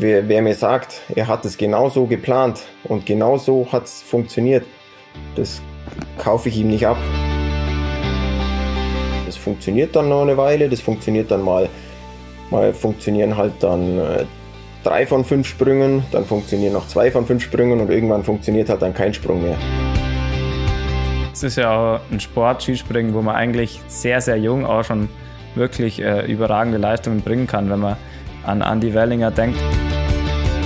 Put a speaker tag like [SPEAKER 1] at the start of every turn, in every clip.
[SPEAKER 1] wer, wer mir sagt, er hat es genau so geplant und genau so hat es funktioniert, das kaufe ich ihm nicht ab. Das funktioniert dann noch eine Weile, das funktioniert dann mal, mal funktionieren halt dann äh, drei von fünf Sprüngen, dann funktionieren noch zwei von fünf Sprüngen und irgendwann funktioniert halt dann kein Sprung mehr.
[SPEAKER 2] Es ist ja auch ein Sport, Skispringen, wo man eigentlich sehr, sehr jung auch schon wirklich äh, überragende Leistungen bringen kann, wenn man an Andy Wellinger denkt.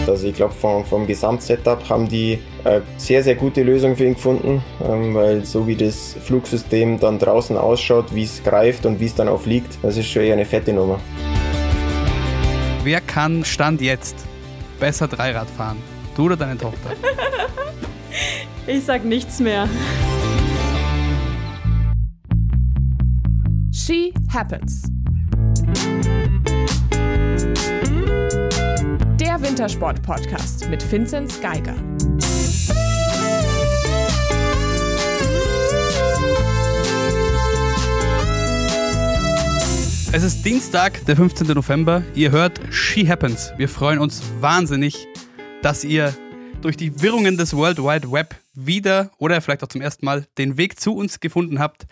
[SPEAKER 1] Also ich glaube, vom, vom Gesamtsetup haben die eine sehr, sehr gute Lösung für ihn gefunden, ähm, weil so wie das Flugsystem dann draußen ausschaut, wie es greift und wie es dann auch fliegt, das ist schon eher eine fette Nummer.
[SPEAKER 3] Wer kann Stand jetzt besser Dreirad fahren? Du oder deine Tochter?
[SPEAKER 4] ich sag nichts mehr.
[SPEAKER 5] She Happens. Wintersport-Podcast mit Vinzenz Geiger.
[SPEAKER 3] Es ist Dienstag, der 15. November. Ihr hört She Happens. Wir freuen uns wahnsinnig, dass ihr durch die Wirrungen des World Wide Web wieder oder vielleicht auch zum ersten Mal den Weg zu uns gefunden habt.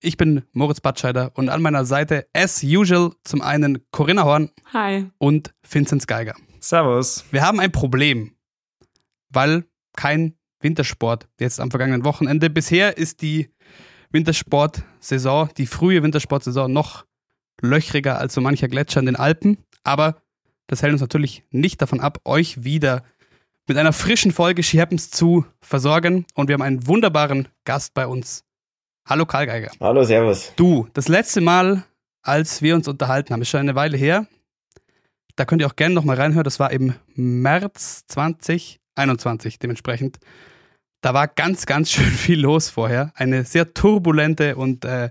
[SPEAKER 3] Ich bin Moritz Batscheider und an meiner Seite, as usual, zum einen Corinna Horn.
[SPEAKER 4] Hi.
[SPEAKER 3] Und Vinzenz Geiger.
[SPEAKER 2] Servus.
[SPEAKER 3] Wir haben ein Problem, weil kein Wintersport jetzt am vergangenen Wochenende. Bisher ist die Wintersportsaison, die frühe Wintersportsaison noch löchriger als so mancher Gletscher in den Alpen. Aber das hält uns natürlich nicht davon ab, euch wieder mit einer frischen Folge She Happens zu versorgen. Und wir haben einen wunderbaren Gast bei uns Hallo Karl Geiger.
[SPEAKER 1] Hallo, Servus.
[SPEAKER 3] Du, das letzte Mal, als wir uns unterhalten haben, ist schon eine Weile her. Da könnt ihr auch gerne nochmal reinhören. Das war im März 2021 dementsprechend. Da war ganz, ganz schön viel los vorher. Eine sehr turbulente und äh,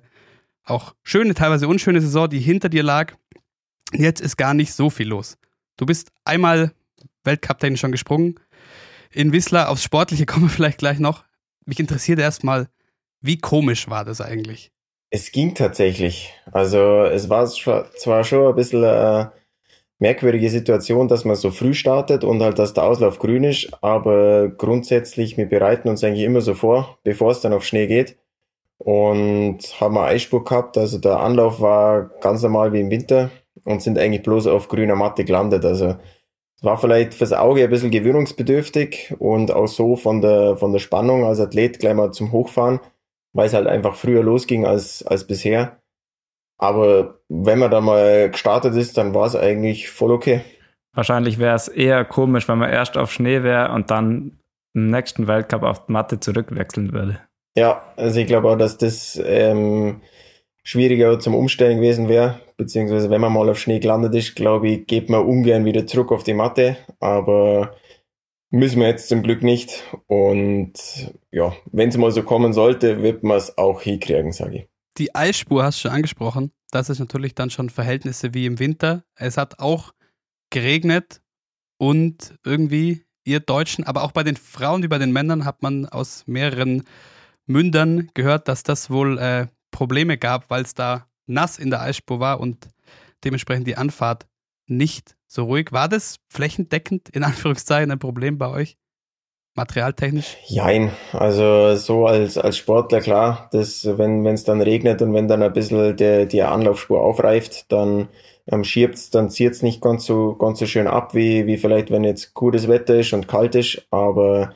[SPEAKER 3] auch schöne, teilweise unschöne Saison, die hinter dir lag. Jetzt ist gar nicht so viel los. Du bist einmal Weltcup-technisch schon gesprungen. In Whistler aufs Sportliche kommen wir vielleicht gleich noch. Mich interessiert erstmal, wie komisch war das eigentlich?
[SPEAKER 1] Es ging tatsächlich. Also es war zwar schon ein bisschen eine merkwürdige Situation, dass man so früh startet und halt, dass der Auslauf grün ist, aber grundsätzlich, wir bereiten uns eigentlich immer so vor, bevor es dann auf Schnee geht. Und haben eine Eisspur gehabt, also der Anlauf war ganz normal wie im Winter und sind eigentlich bloß auf grüner Matte gelandet. Also es war vielleicht fürs Auge ein bisschen gewöhnungsbedürftig und auch so von der, von der Spannung als Athlet gleich mal zum Hochfahren weil es halt einfach früher losging als, als bisher. Aber wenn man da mal gestartet ist, dann war es eigentlich voll okay.
[SPEAKER 2] Wahrscheinlich wäre es eher komisch, wenn man erst auf Schnee wäre und dann im nächsten Weltcup auf Matte zurückwechseln würde.
[SPEAKER 1] Ja, also ich glaube auch, dass das ähm, schwieriger zum Umstellen gewesen wäre. Beziehungsweise wenn man mal auf Schnee gelandet ist, glaube ich, geht man ungern wieder zurück auf die Matte. Aber Müssen wir jetzt zum Glück nicht. Und ja, wenn es mal so kommen sollte, wird man es auch hinkriegen, sage ich.
[SPEAKER 3] Die Eisspur hast du schon angesprochen. Das ist natürlich dann schon Verhältnisse wie im Winter. Es hat auch geregnet und irgendwie ihr Deutschen, aber auch bei den Frauen wie bei den Männern hat man aus mehreren Mündern gehört, dass das wohl äh, Probleme gab, weil es da nass in der Eisspur war und dementsprechend die Anfahrt nicht so ruhig. War das flächendeckend in Anführungszeichen ein Problem bei euch? Materialtechnisch?
[SPEAKER 1] Jein, also so als, als Sportler klar, dass wenn es dann regnet und wenn dann ein bisschen der, die Anlaufspur aufreift, dann ähm, schiebt's, dann zieht's nicht ganz so, ganz so schön ab, wie, wie vielleicht, wenn jetzt gutes Wetter ist und kalt ist, aber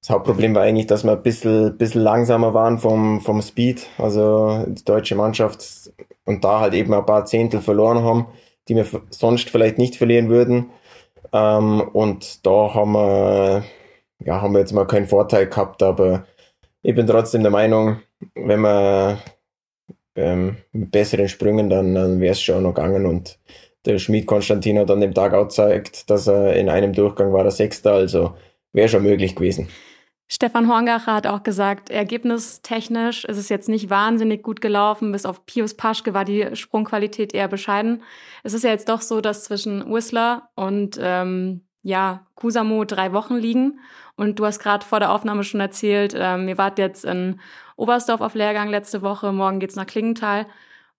[SPEAKER 1] das Hauptproblem war eigentlich, dass wir ein bisschen, bisschen langsamer waren vom, vom Speed, also die deutsche Mannschaft und da halt eben ein paar Zehntel verloren haben die wir sonst vielleicht nicht verlieren würden. Ähm, und da haben wir, ja, haben wir jetzt mal keinen Vorteil gehabt, aber ich bin trotzdem der Meinung, wenn wir ähm, mit besseren Sprüngen, dann, dann wäre es schon noch gegangen und der Schmied Konstantin hat an dem Tag auch gezeigt, dass er in einem Durchgang war der Sechster, also wäre schon möglich gewesen.
[SPEAKER 4] Stefan Horngacher hat auch gesagt, ergebnistechnisch ist es jetzt nicht wahnsinnig gut gelaufen. Bis auf Pius Paschke war die Sprungqualität eher bescheiden. Es ist ja jetzt doch so, dass zwischen Whistler und ähm, ja, Kusamo drei Wochen liegen. Und du hast gerade vor der Aufnahme schon erzählt, ähm, ihr wart jetzt in Oberstdorf auf Lehrgang letzte Woche, morgen geht's nach Klingenthal.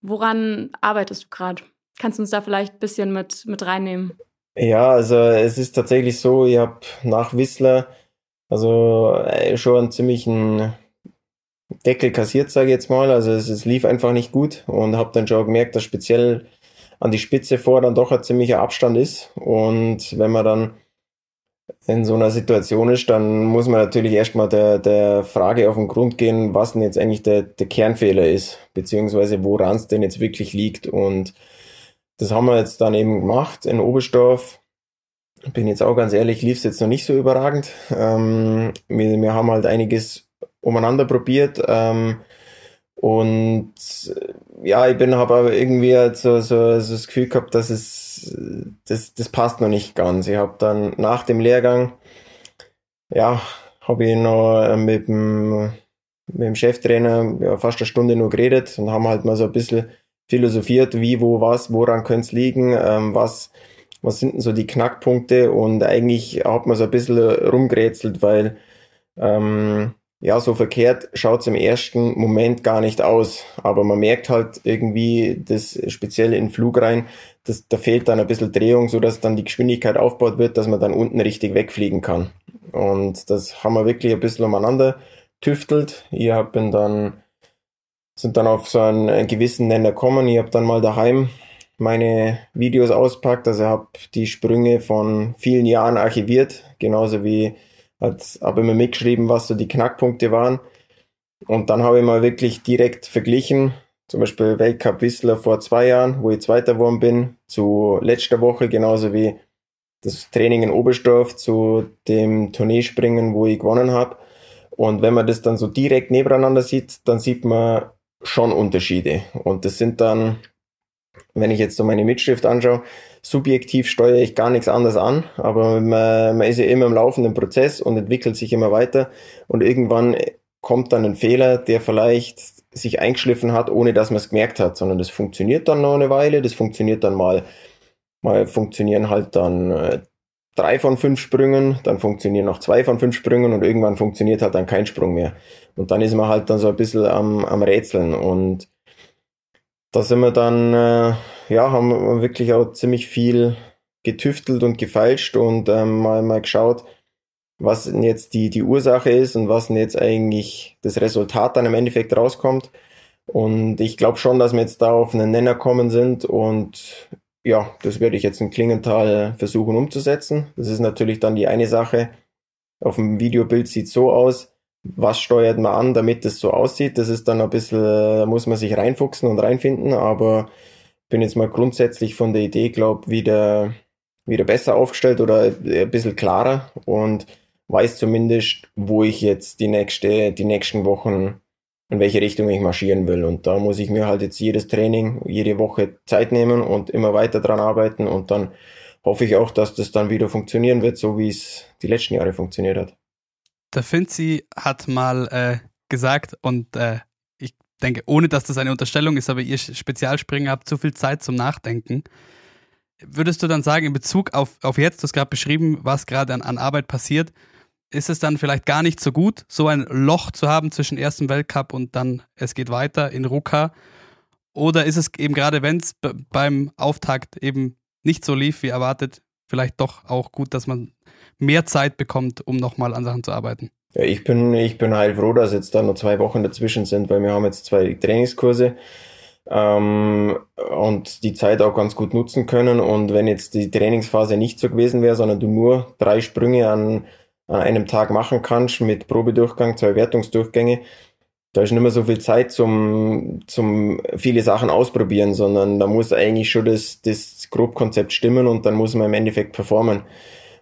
[SPEAKER 4] Woran arbeitest du gerade? Kannst du uns da vielleicht ein bisschen mit, mit reinnehmen?
[SPEAKER 1] Ja, also es ist tatsächlich so, ich habe nach Whistler also äh, schon einen ziemlichen Deckel kassiert, sage ich jetzt mal. Also es, es lief einfach nicht gut und habe dann schon gemerkt, dass speziell an die Spitze vor dann doch ein ziemlicher Abstand ist. Und wenn man dann in so einer Situation ist, dann muss man natürlich erstmal der, der Frage auf den Grund gehen, was denn jetzt eigentlich der, der Kernfehler ist, beziehungsweise woran es denn jetzt wirklich liegt. Und das haben wir jetzt dann eben gemacht in Oberstdorf. Bin jetzt auch ganz ehrlich, lief es jetzt noch nicht so überragend. Ähm, wir, wir haben halt einiges umeinander probiert. Ähm, und ja, ich bin habe aber irgendwie halt so, so, so das Gefühl gehabt, dass es das, das passt noch nicht ganz. Ich habe dann nach dem Lehrgang, ja, habe ich noch mit dem, mit dem Cheftrainer ja, fast eine Stunde nur geredet und haben halt mal so ein bisschen philosophiert, wie, wo, was, woran könnte es liegen, ähm, was, was sind denn so die Knackpunkte und eigentlich hat man so ein bisschen rumgerätselt, weil ähm, ja, so verkehrt schaut's im ersten Moment gar nicht aus. Aber man merkt halt irgendwie, das speziell in Flug rein, das, da fehlt dann ein bisschen Drehung, so dass dann die Geschwindigkeit aufgebaut wird, dass man dann unten richtig wegfliegen kann. Und das haben wir wirklich ein bisschen umeinander tüftelt. Ich bin dann, sind dann auf so einen gewissen Nenner gekommen. Ich habe dann mal daheim meine Videos auspackt. Also habe die Sprünge von vielen Jahren archiviert, genauso wie hat aber immer mitgeschrieben, was so die Knackpunkte waren. Und dann habe ich mal wirklich direkt verglichen, zum Beispiel Weltcup Whistler vor zwei Jahren, wo ich Zweiter geworden bin, zu letzter Woche, genauso wie das Training in Oberstdorf zu dem Tourneespringen, wo ich gewonnen habe. Und wenn man das dann so direkt nebeneinander sieht, dann sieht man schon Unterschiede. Und das sind dann, wenn ich jetzt so meine Mitschrift anschaue, subjektiv steuere ich gar nichts anderes an, aber man, man ist ja immer im laufenden Prozess und entwickelt sich immer weiter und irgendwann kommt dann ein Fehler, der vielleicht sich eingeschliffen hat, ohne dass man es gemerkt hat, sondern das funktioniert dann noch eine Weile, das funktioniert dann mal, mal funktionieren halt dann äh, drei von fünf Sprüngen, dann funktionieren noch zwei von fünf Sprüngen und irgendwann funktioniert halt dann kein Sprung mehr. Und dann ist man halt dann so ein bisschen am, am Rätseln und da sind wir dann, äh, ja, haben wir wirklich auch ziemlich viel getüftelt und gefeilscht und ähm, mal, mal geschaut, was denn jetzt die, die Ursache ist und was denn jetzt eigentlich das Resultat dann im Endeffekt rauskommt. Und ich glaube schon, dass wir jetzt da auf einen Nenner kommen sind und ja, das werde ich jetzt in Klingenthal versuchen umzusetzen. Das ist natürlich dann die eine Sache. Auf dem Videobild sieht so aus was steuert man an, damit es so aussieht. Das ist dann ein bisschen, da muss man sich reinfuchsen und reinfinden, aber bin jetzt mal grundsätzlich von der Idee, glaube wieder, wieder besser aufgestellt oder ein bisschen klarer und weiß zumindest, wo ich jetzt die nächste, die nächsten Wochen in welche Richtung ich marschieren will. Und da muss ich mir halt jetzt jedes Training, jede Woche Zeit nehmen und immer weiter dran arbeiten und dann hoffe ich auch, dass das dann wieder funktionieren wird, so wie es die letzten Jahre funktioniert hat.
[SPEAKER 3] Der Finzi hat mal äh, gesagt, und äh, ich denke, ohne dass das eine Unterstellung ist, aber ihr Spezialspringer habt zu viel Zeit zum Nachdenken. Würdest du dann sagen, in Bezug auf, auf jetzt, du hast gerade beschrieben, was gerade an, an Arbeit passiert, ist es dann vielleicht gar nicht so gut, so ein Loch zu haben zwischen ersten Weltcup und dann es geht weiter in Ruka? Oder ist es eben gerade, wenn es beim Auftakt eben nicht so lief wie erwartet, vielleicht doch auch gut, dass man mehr Zeit bekommt, um nochmal an Sachen zu arbeiten.
[SPEAKER 1] Ja, ich bin, ich bin heilfroh, dass jetzt da noch zwei Wochen dazwischen sind, weil wir haben jetzt zwei Trainingskurse ähm, und die Zeit auch ganz gut nutzen können. Und wenn jetzt die Trainingsphase nicht so gewesen wäre, sondern du nur drei Sprünge an, an einem Tag machen kannst mit Probedurchgang, zwei Wertungsdurchgänge, da ist nicht mehr so viel Zeit zum, zum viele Sachen ausprobieren, sondern da muss eigentlich schon das, das Grobkonzept stimmen und dann muss man im Endeffekt performen.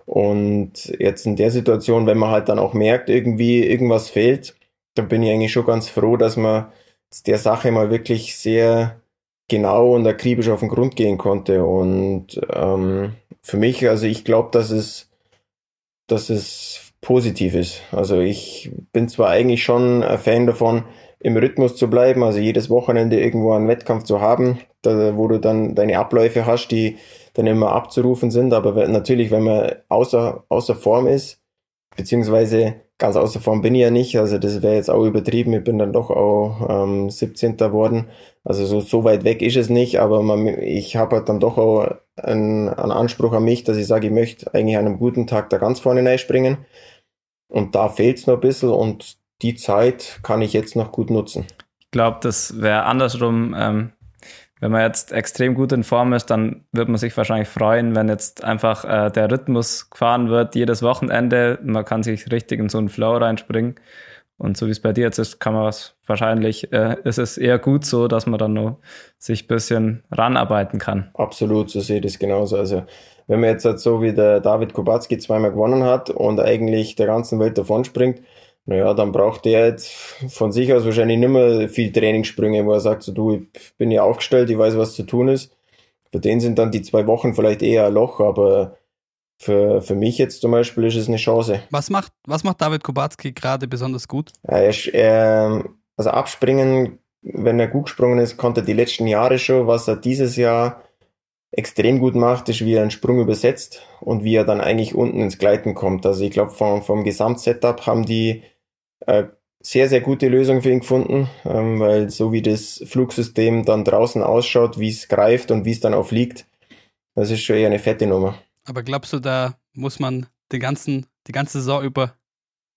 [SPEAKER 1] Und jetzt in der Situation, wenn man halt dann auch merkt, irgendwie irgendwas fehlt, dann bin ich eigentlich schon ganz froh, dass man der Sache mal wirklich sehr genau und akribisch auf den Grund gehen konnte. Und ähm, für mich, also ich glaube, dass es, dass es positiv ist. Also ich bin zwar eigentlich schon ein Fan davon, im Rhythmus zu bleiben, also jedes Wochenende irgendwo einen Wettkampf zu haben, da, wo du dann deine Abläufe hast, die dann immer abzurufen sind. Aber natürlich, wenn man außer, außer Form ist, beziehungsweise ganz außer Form bin ich ja nicht, also das wäre jetzt auch übertrieben, ich bin dann doch auch ähm, 17. worden, also so, so weit weg ist es nicht, aber man, ich habe halt dann doch auch einen, einen Anspruch an mich, dass ich sage, ich möchte eigentlich an einem guten Tag da ganz vorne reinspringen und da fehlt es noch ein bisschen und die Zeit kann ich jetzt noch gut nutzen.
[SPEAKER 2] Ich glaube, das wäre andersrum, ähm, wenn man jetzt extrem gut in Form ist, dann wird man sich wahrscheinlich freuen, wenn jetzt einfach äh, der Rhythmus gefahren wird, jedes Wochenende. Man kann sich richtig in so einen Flow reinspringen. Und so wie es bei dir jetzt ist, kann man es wahrscheinlich, äh, ist es eher gut so, dass man dann nur sich ein bisschen ranarbeiten kann.
[SPEAKER 1] Absolut, so sehe ich das genauso. Also wenn man jetzt halt so wie der David Kubacki zweimal gewonnen hat und eigentlich der ganzen Welt davon springt, naja, dann braucht der jetzt von sich aus wahrscheinlich nicht mehr viel Trainingssprünge, wo er sagt, so du, ich bin ja aufgestellt, ich weiß, was zu tun ist. Für den sind dann die zwei Wochen vielleicht eher ein Loch, aber für, für mich jetzt zum Beispiel ist es eine Chance.
[SPEAKER 3] Was macht, was macht David Kubacki gerade besonders gut?
[SPEAKER 1] Er, er, also abspringen, wenn er gut gesprungen ist, konnte er die letzten Jahre schon, was er dieses Jahr extrem gut macht, ist, wie er einen Sprung übersetzt und wie er dann eigentlich unten ins Gleiten kommt. Also ich glaube, vom, vom Gesamtsetup haben die äh, sehr, sehr gute Lösung für ihn gefunden, ähm, weil so wie das Flugsystem dann draußen ausschaut, wie es greift und wie es dann auch fliegt, das ist schon eher eine fette Nummer.
[SPEAKER 3] Aber glaubst du, da muss man den ganzen, die ganze Saison über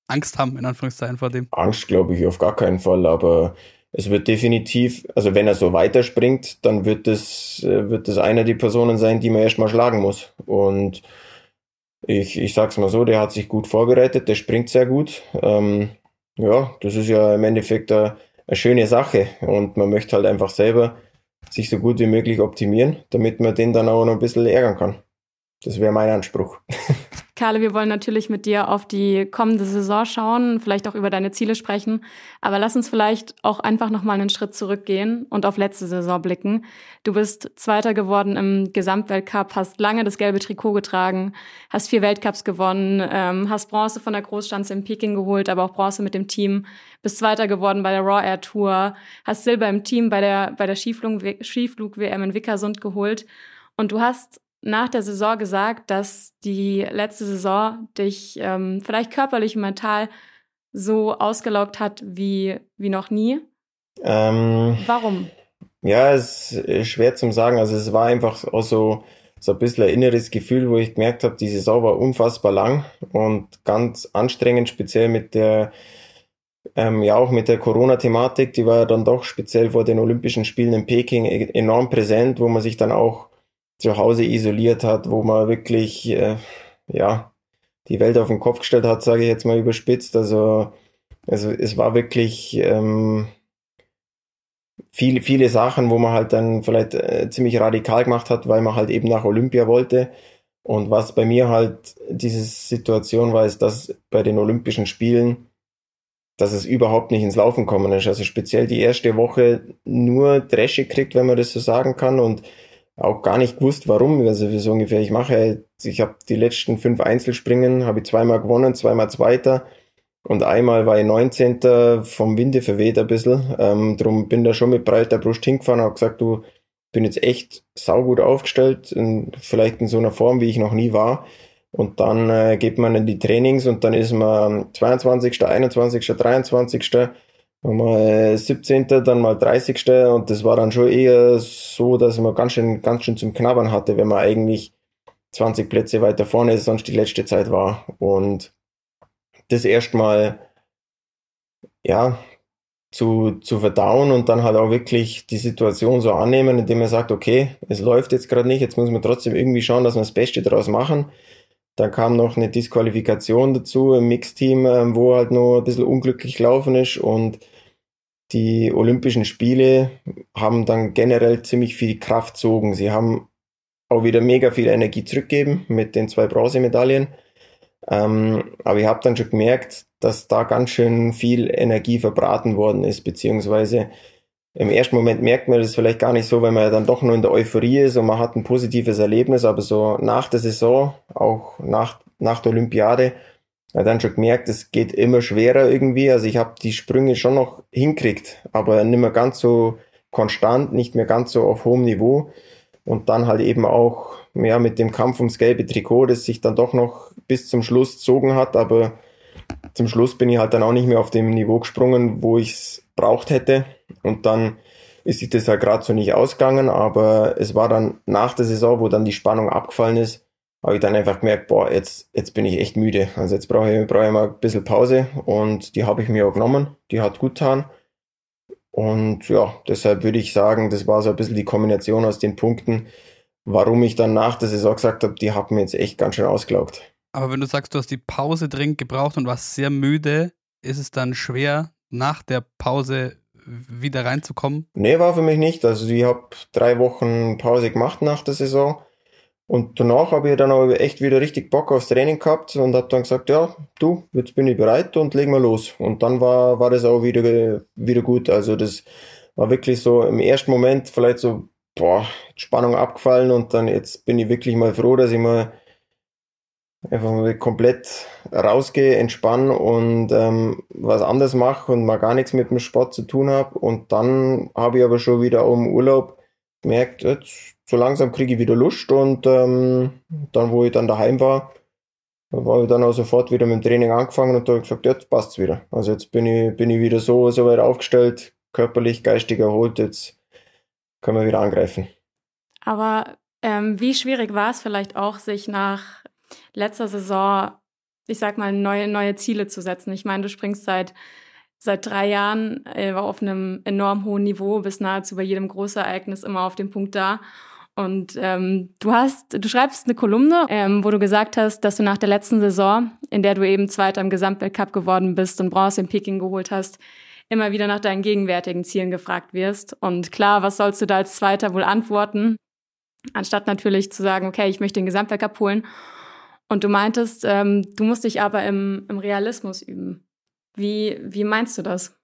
[SPEAKER 3] Angst haben, in Anführungszeichen, vor dem?
[SPEAKER 1] Angst glaube ich auf gar keinen Fall, aber es wird definitiv, also wenn er so weiterspringt, dann wird es, äh, wird es einer die Personen sein, die man erstmal schlagen muss. Und ich, ich sag's mal so, der hat sich gut vorbereitet, der springt sehr gut. Ähm, ja, das ist ja im Endeffekt eine, eine schöne Sache und man möchte halt einfach selber sich so gut wie möglich optimieren, damit man den dann auch noch ein bisschen ärgern kann. Das wäre mein Anspruch.
[SPEAKER 4] Karle, wir wollen natürlich mit dir auf die kommende Saison schauen, vielleicht auch über deine Ziele sprechen. Aber lass uns vielleicht auch einfach nochmal einen Schritt zurückgehen und auf letzte Saison blicken. Du bist Zweiter geworden im Gesamtweltcup, hast lange das gelbe Trikot getragen, hast vier Weltcups gewonnen, ähm, hast Bronze von der Großstanze in Peking geholt, aber auch Bronze mit dem Team, bist Zweiter geworden bei der Raw Air Tour, hast Silber im Team bei der, bei der Skiflug-WM in Wickersund geholt. Und du hast nach der Saison gesagt, dass die letzte Saison dich ähm, vielleicht körperlich und mental so ausgelaugt hat wie, wie noch nie. Ähm, Warum?
[SPEAKER 1] Ja, es ist schwer zum sagen. Also es war einfach auch so, so ein bisschen ein inneres Gefühl, wo ich gemerkt habe, die Saison war unfassbar lang und ganz anstrengend, speziell mit der, ähm, ja auch mit der Corona-Thematik, die war dann doch speziell vor den Olympischen Spielen in Peking e-, enorm präsent, wo man sich dann auch zu Hause isoliert hat, wo man wirklich, äh, ja, die Welt auf den Kopf gestellt hat, sage ich jetzt mal überspitzt. Also, also es war wirklich ähm, viele, viele Sachen, wo man halt dann vielleicht äh, ziemlich radikal gemacht hat, weil man halt eben nach Olympia wollte. Und was bei mir halt diese Situation war, ist, dass bei den Olympischen Spielen, dass es überhaupt nicht ins Laufen kommen ist. Also speziell die erste Woche nur Dresche kriegt, wenn man das so sagen kann. Und auch gar nicht gewusst, warum. Also so ungefähr, ich mache, ich habe die letzten fünf Einzelspringen, habe ich zweimal gewonnen, zweimal Zweiter und einmal war ich 19. vom Winde verweht ein bisschen. Ähm, drum bin da schon mit breiter Brust hingefahren und habe gesagt, du bin jetzt echt saugut aufgestellt, in, vielleicht in so einer Form, wie ich noch nie war. Und dann äh, geht man in die Trainings und dann ist man 22., 21., 23 mal 17., dann mal 30. und das war dann schon eher so, dass man ganz schön, ganz schön zum Knabbern hatte, wenn man eigentlich 20 Plätze weiter vorne ist, sonst die letzte Zeit war. Und das erstmal, ja, zu, zu verdauen und dann halt auch wirklich die Situation so annehmen, indem man sagt, okay, es läuft jetzt gerade nicht, jetzt muss man trotzdem irgendwie schauen, dass wir das Beste daraus machen. Dann kam noch eine Disqualifikation dazu im Mixteam, ähm, wo halt nur ein bisschen unglücklich gelaufen ist und die Olympischen Spiele haben dann generell ziemlich viel Kraft zogen. Sie haben auch wieder mega viel Energie zurückgegeben mit den zwei Bronzemedaillen. Ähm, aber ich habe dann schon gemerkt, dass da ganz schön viel Energie verbraten worden ist, beziehungsweise im ersten Moment merkt man das vielleicht gar nicht so, weil man ja dann doch nur in der Euphorie ist und man hat ein positives Erlebnis, aber so nach der Saison, auch nach, nach der Olympiade, ja, dann schon gemerkt, es geht immer schwerer irgendwie. Also ich habe die Sprünge schon noch hinkriegt, aber nicht mehr ganz so konstant, nicht mehr ganz so auf hohem Niveau. Und dann halt eben auch ja, mit dem Kampf ums gelbe Trikot, das sich dann doch noch bis zum Schluss gezogen hat, aber zum Schluss bin ich halt dann auch nicht mehr auf dem Niveau gesprungen, wo ich es braucht hätte. Und dann ist sich das halt gerade so nicht ausgegangen, aber es war dann nach der Saison, wo dann die Spannung abgefallen ist, habe ich dann einfach gemerkt, boah, jetzt, jetzt bin ich echt müde. Also jetzt brauche ich, brauche ich mal ein bisschen Pause und die habe ich mir auch genommen. Die hat gut getan. Und ja, deshalb würde ich sagen, das war so ein bisschen die Kombination aus den Punkten, warum ich dann nach der Saison gesagt habe, die haben mir jetzt echt ganz schön ausgelaugt.
[SPEAKER 3] Aber wenn du sagst, du hast die Pause dringend gebraucht und warst sehr müde, ist es dann schwer, nach der Pause wieder reinzukommen?
[SPEAKER 1] Nee, war für mich nicht. Also ich habe drei Wochen Pause gemacht nach der Saison. Und danach habe ich dann auch echt wieder richtig Bock aufs Training gehabt und habe dann gesagt, ja, du, jetzt bin ich bereit und legen wir los. Und dann war, war das auch wieder, wieder gut. Also das war wirklich so im ersten Moment vielleicht so, boah, Spannung abgefallen und dann jetzt bin ich wirklich mal froh, dass ich mal einfach mal komplett rausgehe, entspanne und ähm, was anderes mache und mal gar nichts mit dem Sport zu tun habe. Und dann habe ich aber schon wieder auch im Urlaub gemerkt, jetzt so langsam kriege ich wieder Lust und ähm, dann, wo ich dann daheim war, war ich dann auch sofort wieder mit dem Training angefangen und da habe ich gesagt, jetzt passt's wieder. Also jetzt bin ich, bin ich wieder so, so weit aufgestellt, körperlich, geistig erholt, jetzt können wir wieder angreifen.
[SPEAKER 4] Aber ähm, wie schwierig war es vielleicht auch, sich nach letzter Saison, ich sag mal, neue, neue Ziele zu setzen. Ich meine, du springst seit, seit drei Jahren äh, auf einem enorm hohen Niveau, bist nahezu bei jedem Großereignis immer auf dem Punkt da. Und ähm, du hast, du schreibst eine Kolumne, ähm, wo du gesagt hast, dass du nach der letzten Saison, in der du eben Zweiter im Gesamtweltcup geworden bist und Bronze in Peking geholt hast, immer wieder nach deinen gegenwärtigen Zielen gefragt wirst. Und klar, was sollst du da als Zweiter wohl antworten? Anstatt natürlich zu sagen, okay, ich möchte den Gesamtweltcup holen. Und du meintest, ähm, du musst dich aber im, im Realismus üben. Wie, wie meinst du das?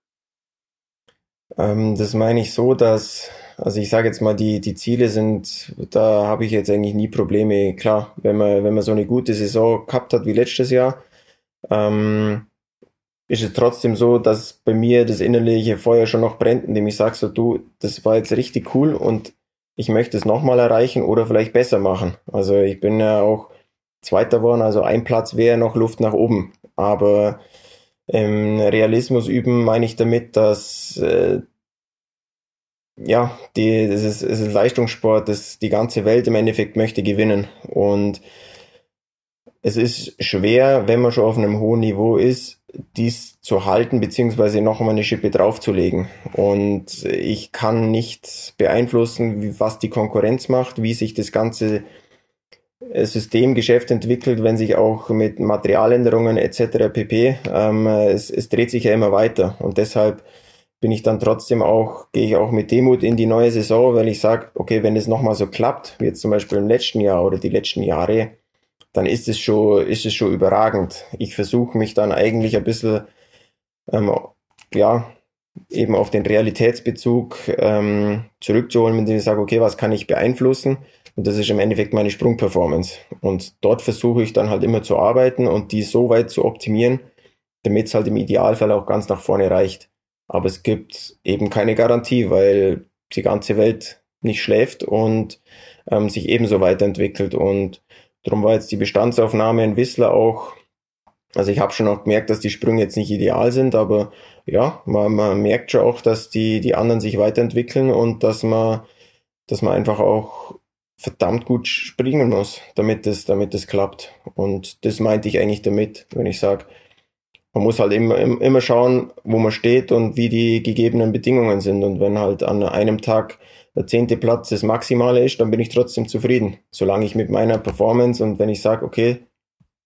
[SPEAKER 1] Ähm, das meine ich so, dass, also ich sage jetzt mal, die, die Ziele sind, da habe ich jetzt eigentlich nie Probleme. Klar, wenn man, wenn man so eine gute Saison gehabt hat wie letztes Jahr, ähm, ist es trotzdem so, dass bei mir das innerliche Feuer schon noch brennt, indem ich sage so, du, das war jetzt richtig cool und ich möchte es nochmal erreichen oder vielleicht besser machen. Also ich bin ja auch Zweiter geworden, also ein Platz wäre noch Luft nach oben. Aber im Realismus üben meine ich damit, dass äh, ja, die, es, ist, es ist Leistungssport, das die ganze Welt im Endeffekt möchte gewinnen. Und es ist schwer, wenn man schon auf einem hohen Niveau ist, dies zu halten, beziehungsweise noch einmal eine Schippe draufzulegen. Und ich kann nicht beeinflussen, was die Konkurrenz macht, wie sich das Ganze Systemgeschäft entwickelt, wenn sich auch mit Materialänderungen etc. pp. Ähm, es, es dreht sich ja immer weiter und deshalb bin ich dann trotzdem auch, gehe ich auch mit Demut in die neue Saison, weil ich sage, okay, wenn es nochmal so klappt, wie jetzt zum Beispiel im letzten Jahr oder die letzten Jahre, dann ist es schon, ist es schon überragend. Ich versuche mich dann eigentlich ein bisschen, ähm, ja, eben auf den Realitätsbezug ähm, zurückzuholen, indem ich sage, okay, was kann ich beeinflussen? Und das ist im Endeffekt meine Sprungperformance. Und dort versuche ich dann halt immer zu arbeiten und die so weit zu optimieren, damit es halt im Idealfall auch ganz nach vorne reicht. Aber es gibt eben keine Garantie, weil die ganze Welt nicht schläft und ähm, sich ebenso weiterentwickelt. Und darum war jetzt die Bestandsaufnahme in Whistler auch, also ich habe schon auch gemerkt, dass die Sprünge jetzt nicht ideal sind, aber ja, man, man merkt schon auch, dass die, die anderen sich weiterentwickeln und dass man, dass man einfach auch verdammt gut springen muss, damit es, damit es klappt. Und das meinte ich eigentlich damit, wenn ich sage, man muss halt immer, immer schauen, wo man steht und wie die gegebenen Bedingungen sind. Und wenn halt an einem Tag der zehnte Platz das Maximale ist, dann bin ich trotzdem zufrieden. Solange ich mit meiner Performance und wenn ich sage, okay,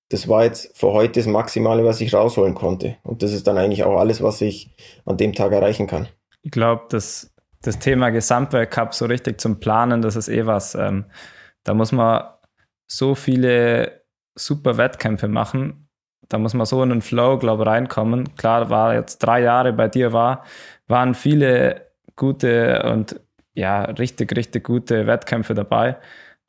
[SPEAKER 1] das war jetzt für heute das Maximale, was ich rausholen konnte. Und das ist dann eigentlich auch alles, was ich an dem Tag erreichen kann.
[SPEAKER 2] Ich glaube, das das Thema Gesamtweltcup so richtig zum Planen, das ist eh was. Ähm, da muss man so viele super Wettkämpfe machen. Da muss man so in den Flow, glaube ich, reinkommen. Klar, war jetzt drei Jahre bei dir war, waren viele gute und ja, richtig, richtig gute Wettkämpfe dabei.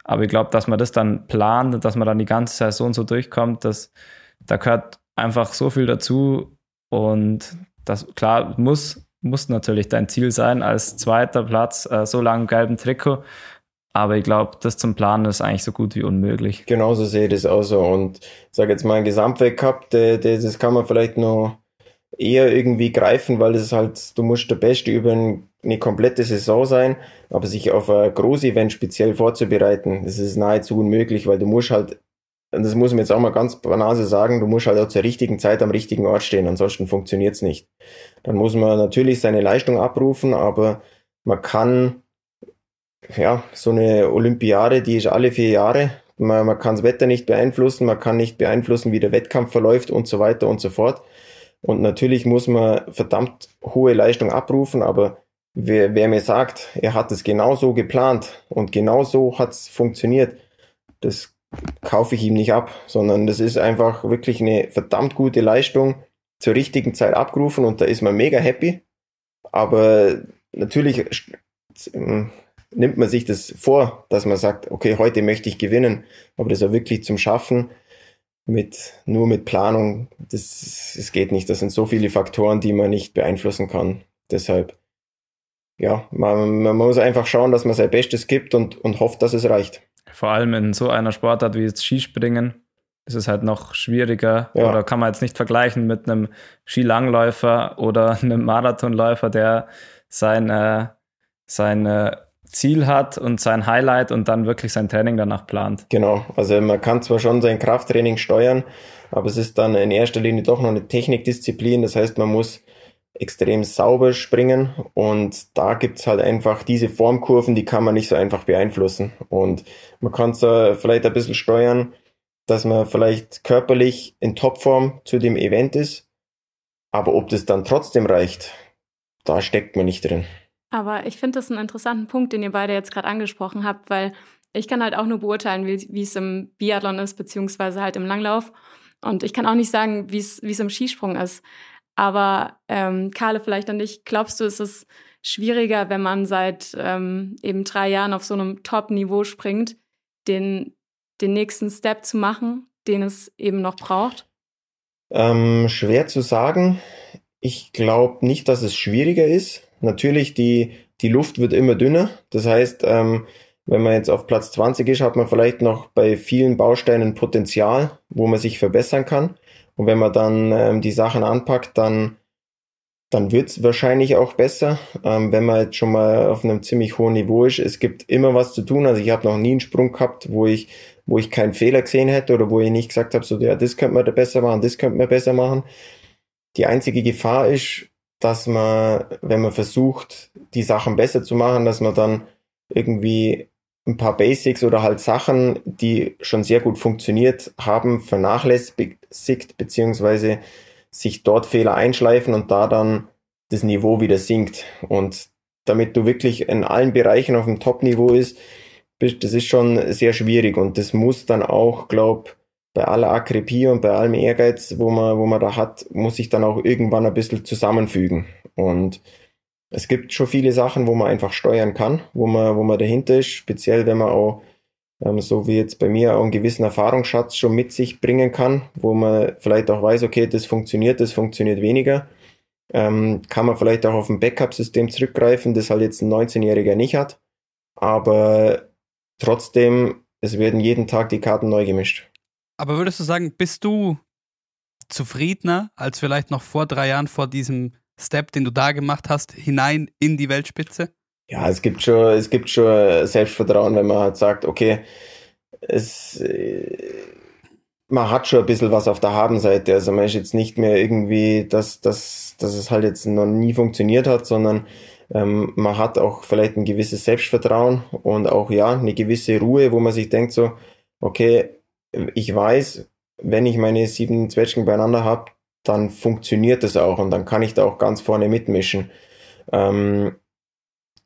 [SPEAKER 2] Aber ich glaube, dass man das dann plant und dass man dann die ganze Saison so durchkommt, dass da gehört einfach so viel dazu. Und das klar muss muss natürlich dein Ziel sein, als zweiter Platz äh, so lange gelben Trikot. Aber ich glaube, das zum Planen ist eigentlich so gut wie unmöglich.
[SPEAKER 1] Genauso sehe ich das auch so. Und sage jetzt mal, ein Gesamtweltcup, das kann man vielleicht noch eher irgendwie greifen, weil das ist halt, du musst der Beste über eine komplette Saison sein, aber sich auf ein Groß-Event speziell vorzubereiten, das ist nahezu unmöglich, weil du musst halt, das muss man jetzt auch mal ganz banal sagen, du musst halt auch zur richtigen Zeit am richtigen Ort stehen, ansonsten funktioniert's nicht. Dann muss man natürlich seine Leistung abrufen, aber man kann ja, so eine Olympiade, die ist alle vier Jahre. Man, man kann das Wetter nicht beeinflussen, man kann nicht beeinflussen, wie der Wettkampf verläuft und so weiter und so fort. Und natürlich muss man verdammt hohe Leistung abrufen, aber wer, wer mir sagt, er hat es genau so geplant und genau so hat es funktioniert, das kaufe ich ihm nicht ab, sondern das ist einfach wirklich eine verdammt gute Leistung zur richtigen Zeit abgerufen und da ist man mega happy. Aber natürlich nimmt man sich das vor, dass man sagt, okay, heute möchte ich gewinnen, aber das auch wirklich zum Schaffen mit nur mit Planung, das, das geht nicht. Das sind so viele Faktoren, die man nicht beeinflussen kann. Deshalb, ja, man, man muss einfach schauen, dass man sein Bestes gibt und, und hofft, dass es reicht.
[SPEAKER 2] Vor allem in so einer Sportart wie jetzt Skispringen ist es halt noch schwieriger ja. oder kann man jetzt nicht vergleichen mit einem Skilangläufer oder einem Marathonläufer, der sein, äh, sein äh, Ziel hat und sein Highlight und dann wirklich sein Training danach plant.
[SPEAKER 1] Genau, also man kann zwar schon sein Krafttraining steuern, aber es ist dann in erster Linie doch noch eine Technikdisziplin. Das heißt, man muss extrem sauber springen und da gibt's halt einfach diese Formkurven, die kann man nicht so einfach beeinflussen. Und man kann es vielleicht ein bisschen steuern, dass man vielleicht körperlich in Topform zu dem Event ist, aber ob das dann trotzdem reicht, da steckt man nicht drin.
[SPEAKER 4] Aber ich finde das einen interessanten Punkt, den ihr beide jetzt gerade angesprochen habt, weil ich kann halt auch nur beurteilen, wie, es im Biathlon ist, beziehungsweise halt im Langlauf. Und ich kann auch nicht sagen, wie es wie es im Skisprung ist. Aber ähm, Karle, vielleicht an dich, glaubst du, ist es schwieriger, wenn man seit ähm, eben drei Jahren auf so einem Top-Niveau springt, den, den nächsten Step zu machen, den es eben noch braucht?
[SPEAKER 1] Ähm, schwer zu sagen. Ich glaube nicht, dass es schwieriger ist natürlich, die, die Luft wird immer dünner. Das heißt, ähm, wenn man jetzt auf Platz 20 ist, hat man vielleicht noch bei vielen Bausteinen Potenzial, wo man sich verbessern kann. Und wenn man dann ähm, die Sachen anpackt, dann, dann wird's wahrscheinlich auch besser, ähm, wenn man jetzt schon mal auf einem ziemlich hohen Niveau ist. Es gibt immer was zu tun. Also ich habe noch nie einen Sprung gehabt, wo ich, wo ich keinen Fehler gesehen hätte oder wo ich nicht gesagt habe, so ja, das könnte man da besser machen, das könnte man besser machen. Die einzige Gefahr ist, dass man, wenn man versucht, die Sachen besser zu machen, dass man dann irgendwie ein paar Basics oder halt Sachen, die schon sehr gut funktioniert haben, vernachlässigt, beziehungsweise sich dort Fehler einschleifen und da dann das Niveau wieder sinkt. Und damit du wirklich in allen Bereichen auf dem Top-Niveau ist, das ist schon sehr schwierig und das muss dann auch, glaub, bei aller Akribie und bei allem Ehrgeiz, wo man, wo man da hat, muss sich dann auch irgendwann ein bisschen zusammenfügen. Und es gibt schon viele Sachen, wo man einfach steuern kann, wo man, wo man dahinter ist, speziell wenn man auch, ähm, so wie jetzt bei mir, auch einen gewissen Erfahrungsschatz schon mit sich bringen kann, wo man vielleicht auch weiß, okay, das funktioniert, das funktioniert weniger. Ähm, kann man vielleicht auch auf ein Backup-System zurückgreifen, das halt jetzt ein 19-Jähriger nicht hat. Aber trotzdem, es werden jeden Tag die Karten neu gemischt.
[SPEAKER 3] Aber würdest du sagen, bist du zufriedener als vielleicht noch vor drei Jahren vor diesem Step, den du da gemacht hast, hinein in die Weltspitze?
[SPEAKER 1] Ja, es gibt schon, es gibt schon Selbstvertrauen, wenn man halt sagt, okay, es, äh, man hat schon ein bisschen was auf der Habenseite. Also man ist jetzt nicht mehr irgendwie, dass, dass, dass es halt jetzt noch nie funktioniert hat, sondern ähm, man hat auch vielleicht ein gewisses Selbstvertrauen und auch ja, eine gewisse Ruhe, wo man sich denkt so, okay, ich weiß, wenn ich meine sieben Zwetschgen beieinander habe, dann funktioniert das auch und dann kann ich da auch ganz vorne mitmischen. Ähm,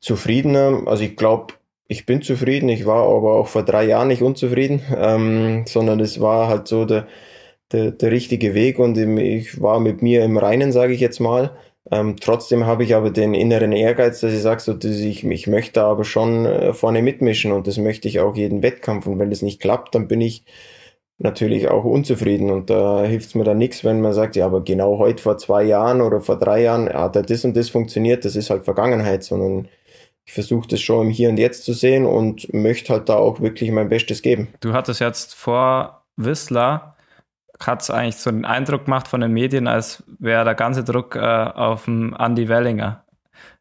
[SPEAKER 1] zufriedener, also ich glaube, ich bin zufrieden, ich war aber auch vor drei Jahren nicht unzufrieden, ähm, sondern es war halt so der, der, der richtige Weg und ich war mit mir im Reinen, sage ich jetzt mal. Ähm, trotzdem habe ich aber den inneren Ehrgeiz, dass ich sage, so, ich, ich möchte aber schon äh, vorne mitmischen und das möchte ich auch jeden Wettkampf. Und wenn das nicht klappt, dann bin ich natürlich auch unzufrieden und da hilft es mir dann nichts, wenn man sagt, ja, aber genau heute vor zwei Jahren oder vor drei Jahren hat er das und das funktioniert, das ist halt Vergangenheit, sondern ich versuche das schon im Hier und Jetzt zu sehen und möchte halt da auch wirklich mein Bestes geben.
[SPEAKER 2] Du hattest jetzt vor Whistler, hat es eigentlich so den Eindruck gemacht von den Medien, als wäre der ganze Druck äh, auf dem Andy Wellinger.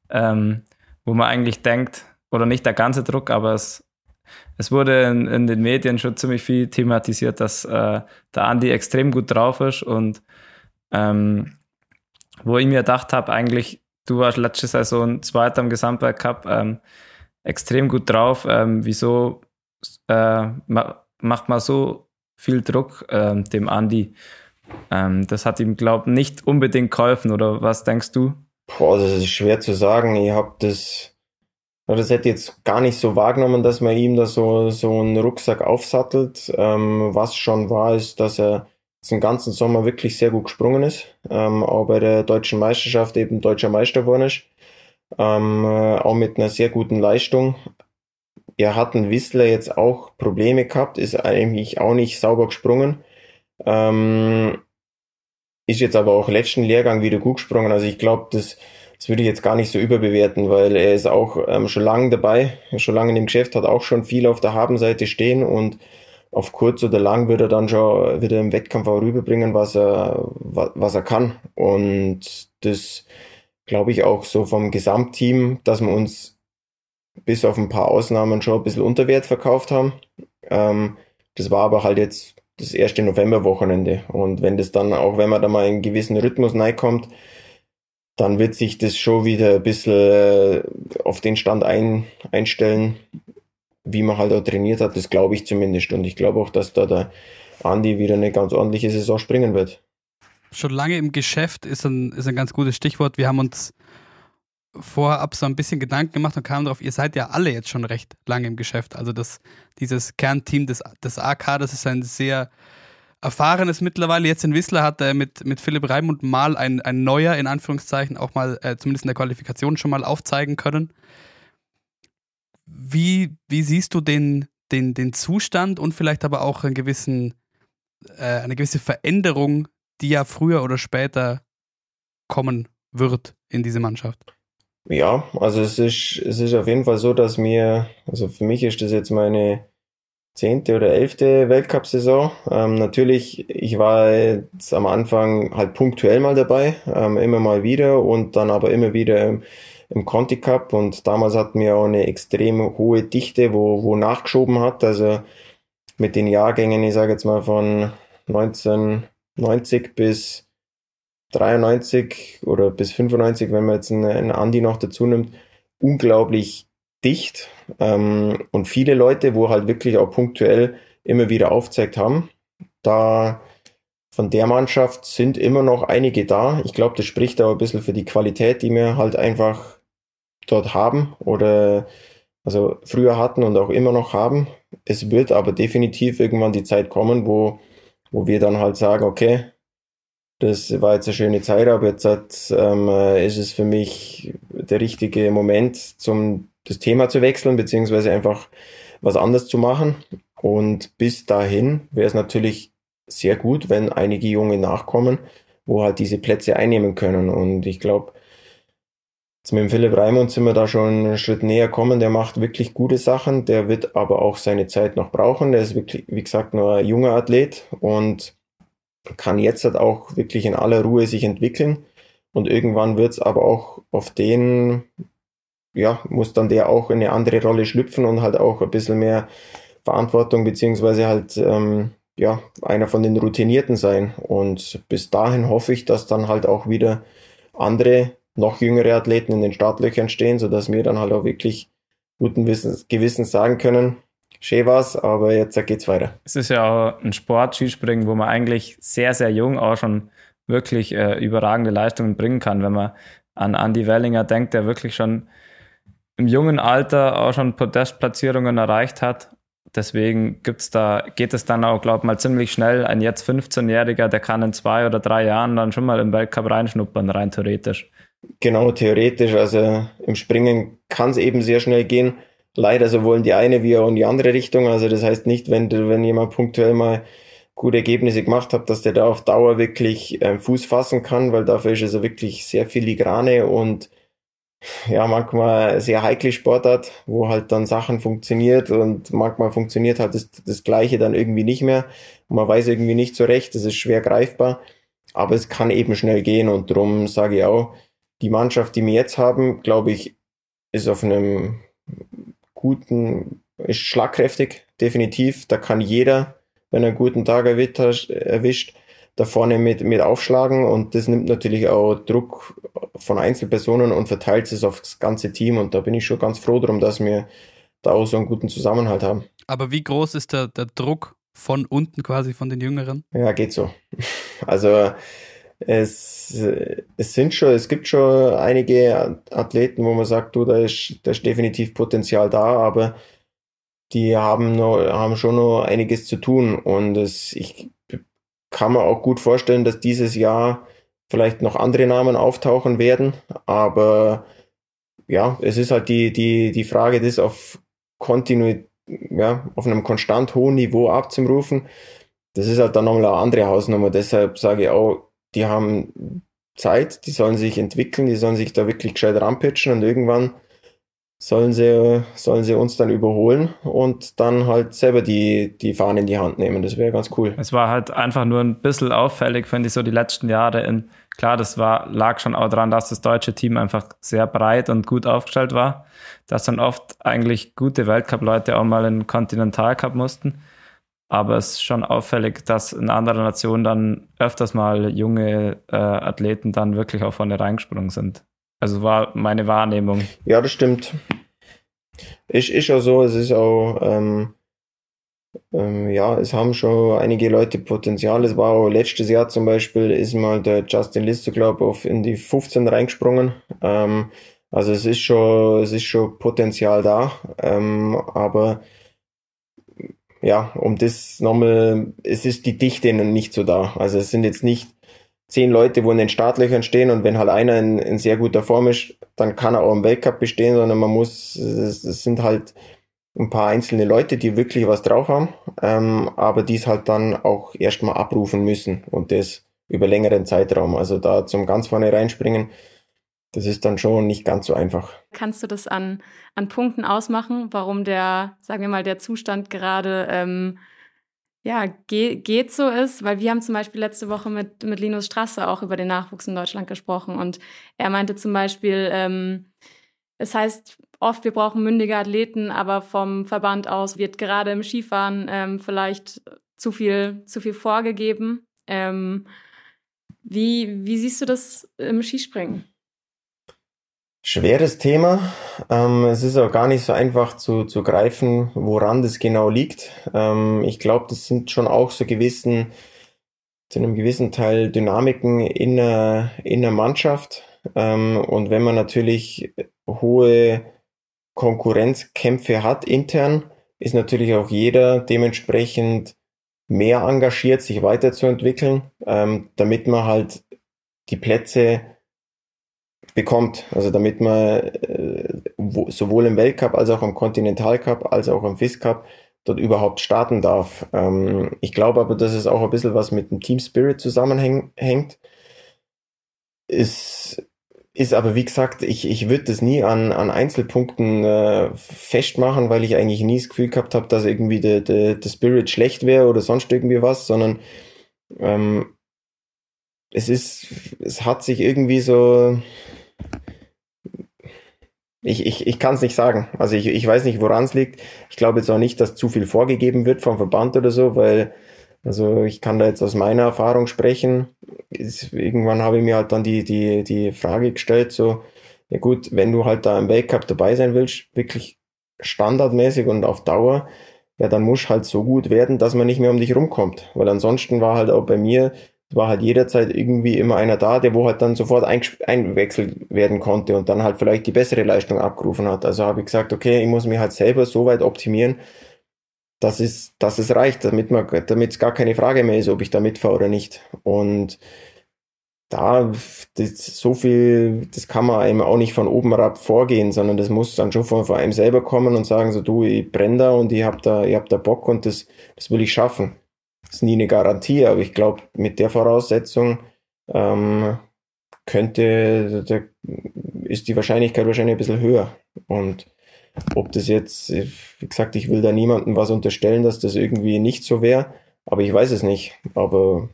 [SPEAKER 2] Ähm, wo man eigentlich denkt, oder nicht der ganze Druck, aber es, es wurde in, in den Medien schon ziemlich viel thematisiert, dass äh, der Andy extrem gut drauf ist und ähm, wo ich mir gedacht habe, eigentlich, du warst letzte Saison Zweiter im Gesamtweltcup, ähm, extrem gut drauf. Ähm, wieso äh, ma macht man so viel Druck ähm, dem Andi? Ähm, das hat ihm, glaube ich, nicht unbedingt geholfen, oder was denkst du?
[SPEAKER 1] Boah, das ist schwer zu sagen. Ich habe das, das hätte jetzt gar nicht so wahrgenommen, dass man ihm da so, so einen Rucksack aufsattelt. Ähm, was schon war, ist, dass er den ganzen Sommer wirklich sehr gut gesprungen ist, ähm, auch bei der deutschen Meisterschaft eben deutscher Meister geworden ist, ähm, äh, auch mit einer sehr guten Leistung. Er hat ein Whistler jetzt auch Probleme gehabt, ist eigentlich auch nicht sauber gesprungen. Ähm, ist jetzt aber auch letzten Lehrgang wieder gut gesprungen. Also ich glaube, das, das würde ich jetzt gar nicht so überbewerten, weil er ist auch ähm, schon lange dabei, schon lange im Geschäft, hat auch schon viel auf der Habenseite stehen und auf kurz oder lang wird er dann schon wieder im Wettkampf auch rüberbringen, was er, was, er kann. Und das glaube ich auch so vom Gesamtteam, dass wir uns bis auf ein paar Ausnahmen schon ein bisschen unter Wert verkauft haben. Ähm, das war aber halt jetzt das erste Novemberwochenende. Und wenn das dann, auch wenn man da mal in einen gewissen Rhythmus reinkommt, dann wird sich das schon wieder ein bisschen äh, auf den Stand ein, einstellen, wie man halt auch trainiert hat, das glaube ich zumindest. Und ich glaube auch, dass da der Andi wieder eine ganz ordentliche Saison springen wird.
[SPEAKER 3] Schon lange im Geschäft ist ein, ist ein ganz gutes Stichwort. Wir haben uns vorab so ein bisschen Gedanken gemacht und kamen darauf, ihr seid ja alle jetzt schon recht lange im Geschäft. Also das, dieses Kernteam des, des AK, das ist ein sehr erfahrenes mittlerweile. Jetzt in Whistler hat er mit, mit Philipp Raimund mal ein, ein neuer, in Anführungszeichen, auch mal äh, zumindest in der Qualifikation schon mal aufzeigen können. Wie, wie siehst du den, den, den Zustand und vielleicht aber auch einen gewissen, äh, eine gewisse Veränderung, die ja früher oder später kommen wird in diese Mannschaft?
[SPEAKER 1] Ja, also es ist, es ist auf jeden Fall so, dass mir, also für mich ist das jetzt meine zehnte oder elfte Weltcup-Saison. Ähm, natürlich, ich war jetzt am Anfang halt punktuell mal dabei, ähm, immer mal wieder und dann aber immer wieder im, im Conti Cup und damals hatten wir auch eine extrem hohe Dichte, wo, wo nachgeschoben hat. Also mit den Jahrgängen, ich sage jetzt mal von 1990 bis 93 oder bis 95, wenn man jetzt einen, einen Andi noch dazu nimmt, unglaublich dicht ähm, und viele Leute, wo halt wirklich auch punktuell immer wieder aufzeigt haben. Da von der Mannschaft sind immer noch einige da. Ich glaube, das spricht aber ein bisschen für die Qualität, die wir halt einfach dort haben oder also früher hatten und auch immer noch haben. Es wird aber definitiv irgendwann die Zeit kommen, wo, wo wir dann halt sagen, okay, das war jetzt eine schöne Zeit, aber jetzt hat, ähm, ist es für mich der richtige Moment, zum das Thema zu wechseln, beziehungsweise einfach was anderes zu machen. Und bis dahin wäre es natürlich sehr gut, wenn einige Junge nachkommen, wo halt diese Plätze einnehmen können. Und ich glaube, mit dem Philipp Raimund sind wir da schon einen Schritt näher kommen. Der macht wirklich gute Sachen. Der wird aber auch seine Zeit noch brauchen. Der ist wirklich, wie gesagt, nur ein junger Athlet und kann jetzt halt auch wirklich in aller Ruhe sich entwickeln. Und irgendwann wird es aber auch auf den, ja, muss dann der auch in eine andere Rolle schlüpfen und halt auch ein bisschen mehr Verantwortung beziehungsweise halt, ähm, ja, einer von den Routinierten sein. Und bis dahin hoffe ich, dass dann halt auch wieder andere noch jüngere Athleten in den Startlöchern stehen, sodass wir dann halt auch wirklich guten Wissens, Gewissens sagen können, schön war's, aber jetzt geht's weiter.
[SPEAKER 2] Es ist ja auch ein Sport, Skispringen, wo man eigentlich sehr, sehr jung auch schon wirklich äh, überragende Leistungen bringen kann, wenn man an Andy Wellinger denkt, der wirklich schon im jungen Alter auch schon Podestplatzierungen erreicht hat. Deswegen gibt's da, geht es dann auch, glaube ich, mal ziemlich schnell. Ein jetzt 15-Jähriger, der kann in zwei oder drei Jahren dann schon mal im Weltcup reinschnuppern, rein theoretisch.
[SPEAKER 1] Genau, theoretisch. Also im Springen kann es eben sehr schnell gehen. Leider sowohl in die eine wie auch in die andere Richtung. Also das heißt nicht, wenn, wenn jemand punktuell mal gute Ergebnisse gemacht hat, dass der da auf Dauer wirklich äh, Fuß fassen kann, weil dafür ist es also wirklich sehr filigrane und ja, manchmal sehr heikle Sportart, wo halt dann Sachen funktioniert und manchmal funktioniert halt das, das Gleiche dann irgendwie nicht mehr. Man weiß irgendwie nicht so recht, das ist schwer greifbar, aber es kann eben schnell gehen und darum sage ich auch, die Mannschaft, die wir jetzt haben, glaube ich, ist auf einem guten, ist schlagkräftig, definitiv. Da kann jeder, wenn er einen guten Tag erwischt, da vorne mit, mit aufschlagen und das nimmt natürlich auch Druck von Einzelpersonen und verteilt es auf das ganze Team und da bin ich schon ganz froh drum, dass wir da auch so einen guten Zusammenhalt haben.
[SPEAKER 3] Aber wie groß ist der, der Druck von unten quasi von den Jüngeren?
[SPEAKER 1] Ja, geht so. Also es, es sind schon, es gibt schon einige Athleten, wo man sagt, du, da ist, da ist definitiv Potenzial da, aber die haben noch, haben schon noch einiges zu tun und es, ich kann mir auch gut vorstellen, dass dieses Jahr vielleicht noch andere Namen auftauchen werden, aber ja, es ist halt die, die, die Frage, das auf Kontinuität, ja, auf einem konstant hohen Niveau abzurufen. Das ist halt dann nochmal eine andere Hausnummer. Deshalb sage ich auch, die haben Zeit, die sollen sich entwickeln, die sollen sich da wirklich gescheit ranpitchen und irgendwann sollen sie, sollen sie uns dann überholen und dann halt selber die, die Fahne in die Hand nehmen. Das wäre ganz cool.
[SPEAKER 2] Es war halt einfach nur ein bisschen auffällig, finde ich, so die letzten Jahre. In, klar, das war, lag schon auch daran, dass das deutsche Team einfach sehr breit und gut aufgestellt war, dass dann oft eigentlich gute Weltcup-Leute auch mal in den Kontinentalcup mussten. Aber es ist schon auffällig, dass in anderen Nationen dann öfters mal junge äh, Athleten dann wirklich auch vorne reingesprungen sind. Also war meine Wahrnehmung.
[SPEAKER 1] Ja, das stimmt. Ist, ist auch so, es ist auch, ähm, ähm, ja, es haben schon einige Leute Potenzial. Es war auch letztes Jahr zum Beispiel, ist mal der Justin Lister, glaube ich, in die 15 reingesprungen. Ähm, also es ist schon, es ist schon Potenzial da, ähm, aber ja, um das nochmal, es ist die Dichte nicht so da. Also es sind jetzt nicht zehn Leute, wo in den Startlöchern stehen und wenn halt einer in, in sehr guter Form ist, dann kann er auch im Weltcup bestehen, sondern man muss, es, es sind halt ein paar einzelne Leute, die wirklich was drauf haben, ähm, aber die es halt dann auch erstmal abrufen müssen und das über längeren Zeitraum. Also da zum ganz vorne reinspringen, das ist dann schon nicht ganz so einfach.
[SPEAKER 4] Kannst du das an, an Punkten ausmachen, warum der, sagen wir mal, der Zustand gerade ähm, ja, ge geht so ist, weil wir haben zum Beispiel letzte Woche mit, mit Linus Strasse auch über den Nachwuchs in Deutschland gesprochen und er meinte zum Beispiel, ähm, es heißt oft, wir brauchen mündige Athleten, aber vom Verband aus wird gerade im Skifahren ähm, vielleicht zu viel, zu viel vorgegeben. Ähm, wie, wie siehst du das im Skispringen?
[SPEAKER 1] Schweres Thema. Ähm, es ist auch gar nicht so einfach zu, zu greifen, woran das genau liegt. Ähm, ich glaube, das sind schon auch so gewissen, zu einem gewissen Teil Dynamiken in der, in der Mannschaft. Ähm, und wenn man natürlich hohe Konkurrenzkämpfe hat intern, ist natürlich auch jeder dementsprechend mehr engagiert, sich weiterzuentwickeln, ähm, damit man halt die Plätze bekommt. Also damit man äh, wo, sowohl im Weltcup als auch im Kontinentalcup als auch im FIS Cup dort überhaupt starten darf. Ähm, ich glaube aber, dass es auch ein bisschen was mit dem Team Spirit zusammenhängt. Ist, ist aber, wie gesagt, ich, ich würde das nie an, an Einzelpunkten äh, festmachen, weil ich eigentlich nie das Gefühl gehabt habe, dass irgendwie der, der, der Spirit schlecht wäre oder sonst irgendwie was, sondern ähm, es ist, es hat sich irgendwie so, ich, ich, ich kann es nicht sagen. Also ich, ich weiß nicht, woran es liegt. Ich glaube jetzt auch nicht, dass zu viel vorgegeben wird vom Verband oder so, weil also ich kann da jetzt aus meiner Erfahrung sprechen. Ist, irgendwann habe ich mir halt dann die, die, die Frage gestellt, so, ja gut, wenn du halt da im Weltcup dabei sein willst, wirklich standardmäßig und auf Dauer, ja, dann muss halt so gut werden, dass man nicht mehr um dich rumkommt. Weil ansonsten war halt auch bei mir war halt jederzeit irgendwie immer einer da, der wo halt dann sofort einwechselt werden konnte und dann halt vielleicht die bessere Leistung abgerufen hat. Also habe ich gesagt, okay, ich muss mich halt selber so weit optimieren, dass es, dass es reicht, damit man, damit es gar keine Frage mehr ist, ob ich da mitfahre oder nicht. Und da, das, so viel, das kann man einem auch nicht von oben herab vorgehen, sondern das muss dann schon von, von einem selber kommen und sagen so, du, ich brenne da und ich hab da, ich hab da Bock und das, das will ich schaffen ist nie eine Garantie, aber ich glaube, mit der Voraussetzung ähm, könnte, der, ist die Wahrscheinlichkeit wahrscheinlich ein bisschen höher. Und ob das jetzt, wie gesagt, ich will da niemandem was unterstellen, dass das irgendwie nicht so wäre, aber ich weiß es nicht. Aber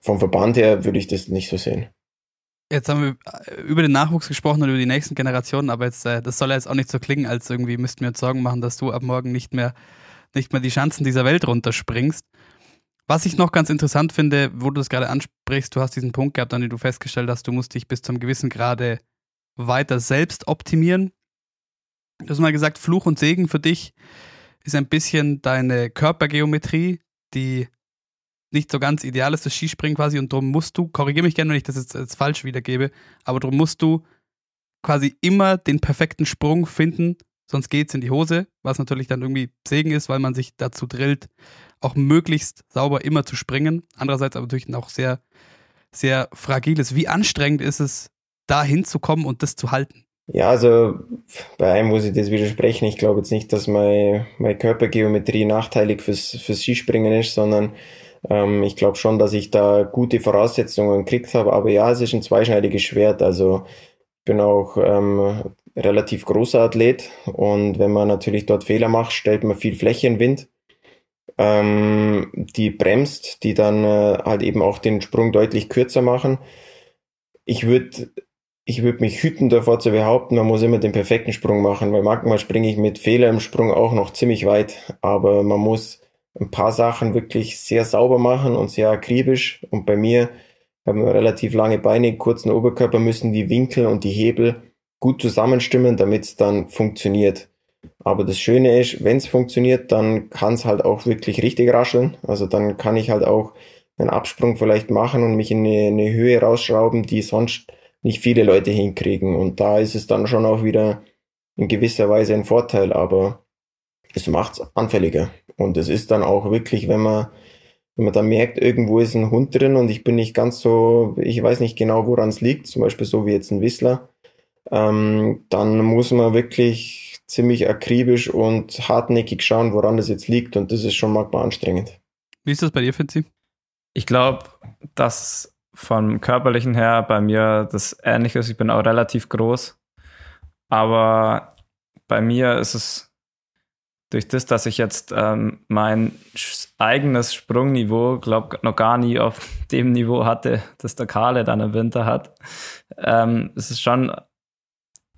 [SPEAKER 1] vom Verband her würde ich das nicht so sehen.
[SPEAKER 3] Jetzt haben wir über den Nachwuchs gesprochen und über die nächsten Generationen, aber jetzt, äh, das soll ja jetzt auch nicht so klingen, als irgendwie müssten wir uns Sorgen machen, dass du ab morgen nicht mehr, nicht mehr die Chancen dieser Welt runterspringst. Was ich noch ganz interessant finde, wo du das gerade ansprichst, du hast diesen Punkt gehabt, an dem du festgestellt hast, du musst dich bis zum gewissen Grade weiter selbst optimieren. Du hast mal gesagt, Fluch und Segen für dich ist ein bisschen deine Körpergeometrie, die nicht so ganz ideal ist, das Skispringen quasi, und darum musst du, korrigiere mich gerne, wenn ich das jetzt, jetzt falsch wiedergebe, aber darum musst du quasi immer den perfekten Sprung finden, sonst geht's in die Hose, was natürlich dann irgendwie Segen ist, weil man sich dazu drillt, auch möglichst sauber immer zu springen. Andererseits aber natürlich auch sehr, sehr fragil ist. Wie anstrengend ist es, da hinzukommen und das zu halten?
[SPEAKER 1] Ja, also bei einem muss ich das widersprechen. Ich glaube jetzt nicht, dass meine, meine Körpergeometrie nachteilig fürs, fürs Skispringen ist, sondern ähm, ich glaube schon, dass ich da gute Voraussetzungen gekriegt habe. Aber ja, es ist ein zweischneidiges Schwert. Also bin auch ähm, relativ großer Athlet und wenn man natürlich dort Fehler macht, stellt man viel Fläche in Wind, ähm, die bremst, die dann äh, halt eben auch den Sprung deutlich kürzer machen. Ich würde ich würde mich hüten davor zu behaupten, man muss immer den perfekten Sprung machen, weil manchmal springe ich mit Fehler im Sprung auch noch ziemlich weit, aber man muss ein paar Sachen wirklich sehr sauber machen und sehr akribisch. Und bei mir haben relativ lange Beine, kurzen Oberkörper, müssen die Winkel und die Hebel gut zusammenstimmen, damit es dann funktioniert. Aber das Schöne ist, wenn es funktioniert, dann kann es halt auch wirklich richtig rascheln. Also dann kann ich halt auch einen Absprung vielleicht machen und mich in eine, eine Höhe rausschrauben, die sonst nicht viele Leute hinkriegen. Und da ist es dann schon auch wieder in gewisser Weise ein Vorteil, aber es macht es anfälliger. Und es ist dann auch wirklich, wenn man, wenn man da merkt, irgendwo ist ein Hund drin und ich bin nicht ganz so, ich weiß nicht genau, woran es liegt, zum Beispiel so wie jetzt ein Whistler, ähm, dann muss man wirklich ziemlich akribisch und hartnäckig schauen, woran das jetzt liegt. Und das ist schon manchmal anstrengend.
[SPEAKER 3] Wie ist das bei dir, Finzi?
[SPEAKER 2] Ich glaube, dass vom körperlichen her bei mir das ähnlich ist. Ich bin auch relativ groß. Aber bei mir ist es durch das, dass ich jetzt ähm, mein eigenes Sprungniveau, glaube noch gar nie auf dem Niveau hatte, das der Kahle dann im Winter hat. Ähm, es ist schon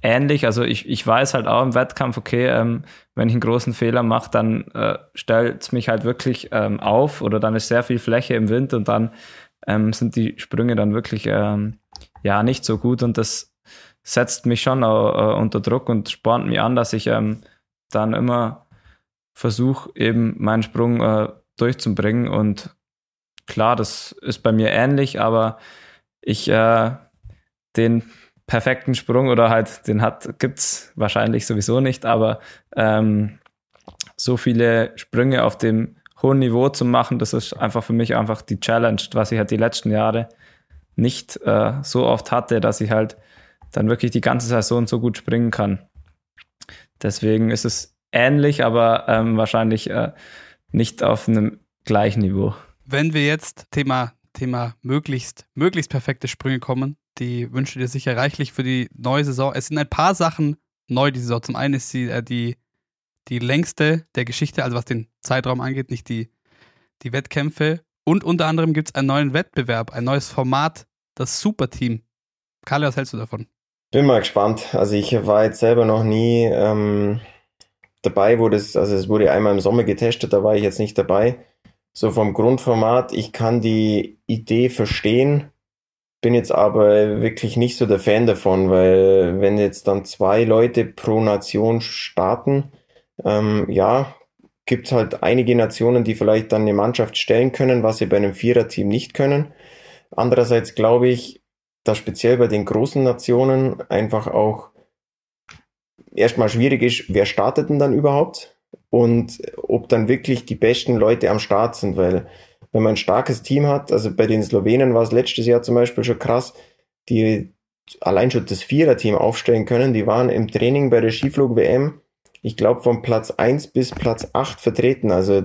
[SPEAKER 2] ähnlich. Also ich, ich weiß halt auch im Wettkampf, okay, ähm, wenn ich einen großen Fehler mache, dann äh, stellt es mich halt wirklich ähm, auf oder dann ist sehr viel Fläche im Wind und dann ähm, sind die Sprünge dann wirklich ähm, ja nicht so gut und das setzt mich schon auch, äh, unter Druck und spornt mich an, dass ich ähm, dann immer versuche eben meinen Sprung äh, durchzubringen. Und klar, das ist bei mir ähnlich, aber ich äh, den perfekten Sprung oder halt den hat gibt's wahrscheinlich sowieso nicht, aber ähm, so viele Sprünge auf dem hohen Niveau zu machen, das ist einfach für mich einfach die Challenge, was ich halt die letzten Jahre nicht äh, so oft hatte, dass ich halt dann wirklich die ganze Saison so gut springen kann. Deswegen ist es ähnlich, aber ähm, wahrscheinlich äh, nicht auf einem gleichen Niveau.
[SPEAKER 3] Wenn wir jetzt Thema, Thema möglichst, möglichst perfekte Sprünge kommen, die wünsche dir sicher reichlich für die neue Saison. Es sind ein paar Sachen neu die Saison. Zum einen ist sie äh, die, die längste der Geschichte, also was den Zeitraum angeht, nicht die, die Wettkämpfe. Und unter anderem gibt es einen neuen Wettbewerb, ein neues Format, das Superteam. Karl, was hältst du davon?
[SPEAKER 1] Bin mal gespannt. Also ich war jetzt selber noch nie ähm, dabei, wo das, also es wurde einmal im Sommer getestet, da war ich jetzt nicht dabei. So vom Grundformat, ich kann die Idee verstehen, bin jetzt aber wirklich nicht so der Fan davon, weil wenn jetzt dann zwei Leute pro Nation starten, ähm, ja, gibt halt einige Nationen, die vielleicht dann eine Mannschaft stellen können, was sie bei einem Viererteam nicht können. Andererseits glaube ich, dass speziell bei den großen Nationen einfach auch erstmal schwierig ist, wer startet denn dann überhaupt und ob dann wirklich die besten Leute am Start sind, weil wenn man ein starkes Team hat, also bei den Slowenen war es letztes Jahr zum Beispiel schon krass, die allein schon das Vierer-Team aufstellen können, die waren im Training bei der Skiflug-WM, ich glaube von Platz eins bis Platz acht vertreten, also